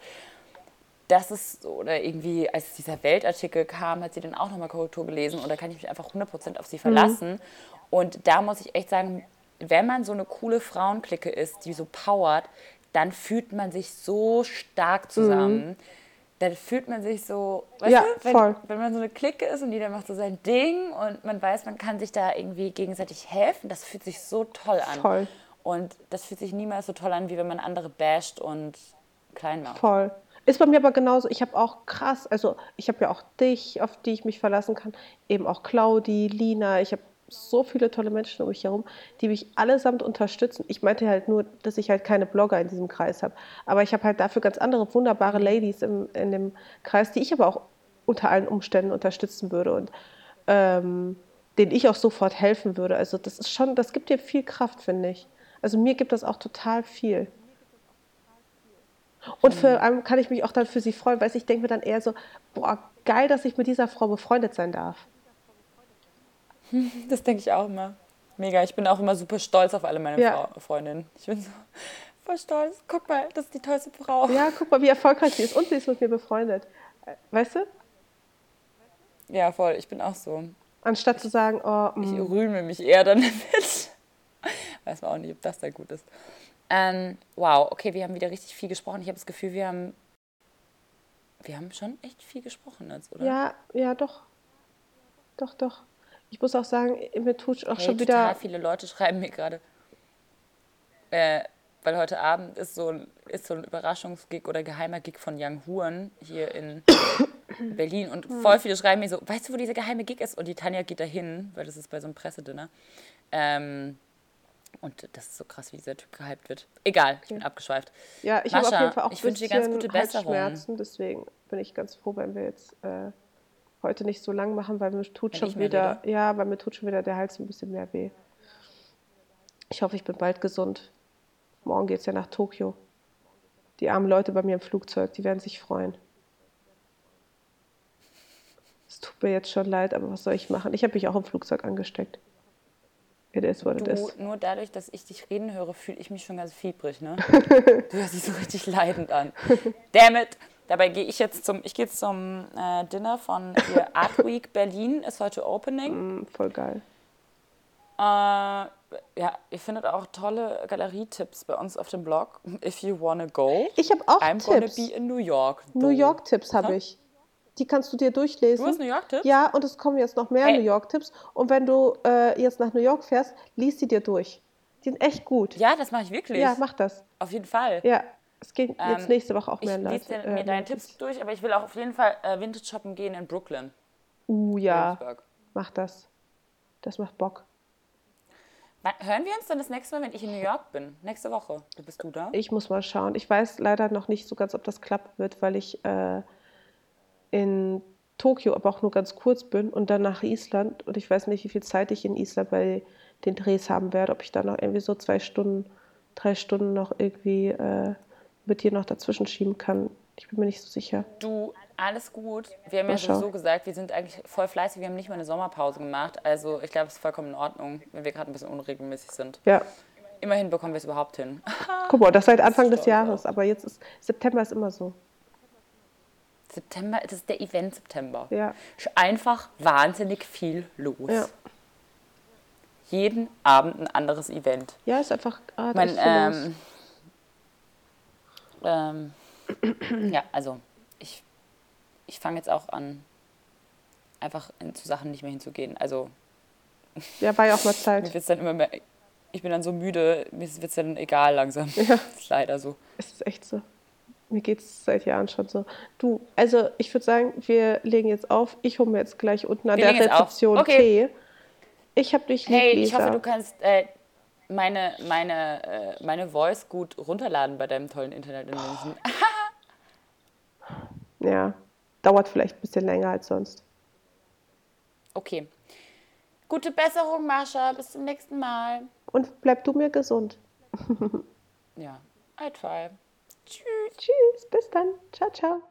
das ist, so- oder irgendwie, als dieser Weltartikel kam, hat sie dann auch nochmal Korrektur gelesen und da kann ich mich einfach 100% auf sie verlassen. Und da muss ich echt sagen, wenn man so eine coole Frauenklicke ist, die so powert, dann fühlt man sich so stark zusammen. Dann fühlt man sich so, weißt Ja, du, wenn, voll. wenn man so eine Clique ist und jeder macht so sein Ding und man weiß, man kann sich da irgendwie gegenseitig helfen, das fühlt sich so toll an. Voll. Und das fühlt sich niemals so toll an, wie wenn man andere basht und klein macht. Voll. Ist bei mir aber genauso. Ich habe auch krass, also ich habe ja auch dich, auf die ich mich verlassen kann. Eben auch Claudi, Lina. Ich habe so viele tolle Menschen um mich herum, die mich allesamt unterstützen. Ich meinte halt nur, dass ich halt keine Blogger in diesem Kreis habe. Aber ich habe halt dafür ganz andere wunderbare Ladies im, in dem Kreis, die ich aber auch unter allen Umständen unterstützen würde und ähm, denen ich auch sofort helfen würde. Also das ist schon, das gibt dir viel Kraft, finde ich. Also mir gibt das auch total viel. Und vor allem kann ich mich auch dann für sie freuen, weil ich denke mir dann eher so, boah, geil, dass ich mit dieser Frau befreundet sein darf. Das denke ich auch immer. Mega. Ich bin auch immer super stolz auf alle meine Ja. Freundinnen. Ich bin so voll stolz. Guck mal, das ist die tollste Frau. Ja, guck mal, wie erfolgreich sie ist und sie ist mit mir befreundet. Äh, Weißt du? Ja, voll. Ich bin auch so. Anstatt zu sagen, oh, Ich mm, rühme mich eher dann damit. Weiß man auch nicht, ob das da gut ist. Ähm, wow, okay, wir haben wieder richtig viel gesprochen. Ich habe das Gefühl, wir haben. Wir haben schon echt viel gesprochen jetzt, oder? ja, ja, doch. Doch, doch. Ich muss auch sagen, mir tut auch Hey, schon total wieder. viele Leute schreiben mir gerade, äh, weil heute Abend ist so, ein, ist so ein Überraschungsgig oder geheimer Gig von Young Huren hier in Berlin und Hm. voll viele schreiben mir so, weißt du, wo dieser geheime Gig ist? Und die Tanja geht da hin, weil das ist bei so einem Pressedinner. Ähm, und das ist so krass, wie dieser Typ gehypt wird. Egal, ich bin abgeschweift. Ja, ich habe auf jeden Fall auch ich wünsche dir ganz gute Besserung. Deswegen bin ich ganz froh, wenn wir jetzt äh, heute nicht so lang machen, weil mir tut Wenn schon mehr wieder, ja, weil mir tut schon wieder der Hals ein bisschen mehr weh. Ich hoffe, ich bin bald gesund. Morgen geht es ja nach Tokio. Die armen Leute bei mir im Flugzeug, die werden sich freuen. Es tut mir jetzt schon leid, aber was soll ich machen? Ich habe mich auch im Flugzeug angesteckt. It is what it Du, is. nur dadurch, dass ich dich reden höre, fühle ich mich schon ganz fiebrig, ne? Du hörst dich so richtig leidend an. Damn it! Dabei gehe ich jetzt zum, ich gehe jetzt zum äh, Dinner von Art Week Berlin, ist heute Opening. Mm, voll geil. Äh, ja, ihr findet auch tolle Galerietipps bei uns auf dem Blog. If you wanna go, Ich habe auch I'm gonna Tipps. be in New York. New though. York-Tipps habe ich. Die kannst du dir durchlesen. Du hast New York-Tipps? Ja, und es kommen jetzt noch mehr Ey. New York-Tipps. Und wenn du äh, jetzt nach New York fährst, lies die dir durch. Die sind echt gut. Ja, das mache ich wirklich. Ja, mach das. Auf jeden Fall. Ja, es geht Ähm, jetzt nächste Woche auch Ich mehr lese Leute. dir- äh, mir mehr deine Tipps durch, aber ich will auch auf jeden Fall äh, Vintage shoppen gehen in Brooklyn. Uh, ja, Williamsburg. mach das. Das macht Bock. Wann- Hören wir uns dann das nächste Mal, wenn ich in New York bin? Nächste Woche. Du bist du da? Ich muss mal schauen. Ich weiß leider noch nicht so ganz, ob das klappen wird, weil ich äh, in Tokio aber auch nur ganz kurz bin und dann nach Island. Und ich weiß nicht, wie viel Zeit ich in Island bei den Drehs haben werde. Ob ich da noch irgendwie so zwei Stunden, drei Stunden noch irgendwie äh, mit dir noch dazwischen schieben kann. Ich bin mir nicht so sicher. Du, alles gut. Wir haben Mal ja schauen. sowieso gesagt, wir sind eigentlich voll fleißig. Wir haben nicht mal eine Sommerpause gemacht. Also ich glaube, es ist vollkommen in Ordnung, wenn wir gerade ein bisschen unregelmäßig sind. Ja, Immerhin bekommen wir es überhaupt hin. guck mal, das seit Anfang des stolz Jahres. Aber jetzt ist September ist immer so. September, das ist der Event September. Ja. Einfach wahnsinnig viel los. Ja, Jeden Abend ein anderes Event. ja ist einfach gerade Mein, ähm, ähm, ja, also ich, ich fange jetzt auch an, einfach in, zu Sachen nicht mehr hinzugehen. Also Ja, war ja auch mal mir Zeit. wird's dann immer mehr, ich bin dann so müde, mir wird es dann egal langsam. Ja. ist leider so. Es ist echt so. Mir geht es seit Jahren schon so. Du, also ich würde sagen, wir legen jetzt auf. Ich hole mir jetzt gleich unten an Wir der. Rezeption Okay. Tee. Ich habe dich lieb, Hey, ich Lisa. hoffe, du kannst äh, meine, meine, äh, meine Voice gut runterladen bei deinem tollen Internet in München. Ja, dauert vielleicht ein bisschen länger als sonst. Okay. Gute Besserung, Mascha. Bis zum nächsten Mal. Und bleib du mir gesund. Ja, High Five. Tschüss. Tschüss. Bis dann. Ciao, ciao.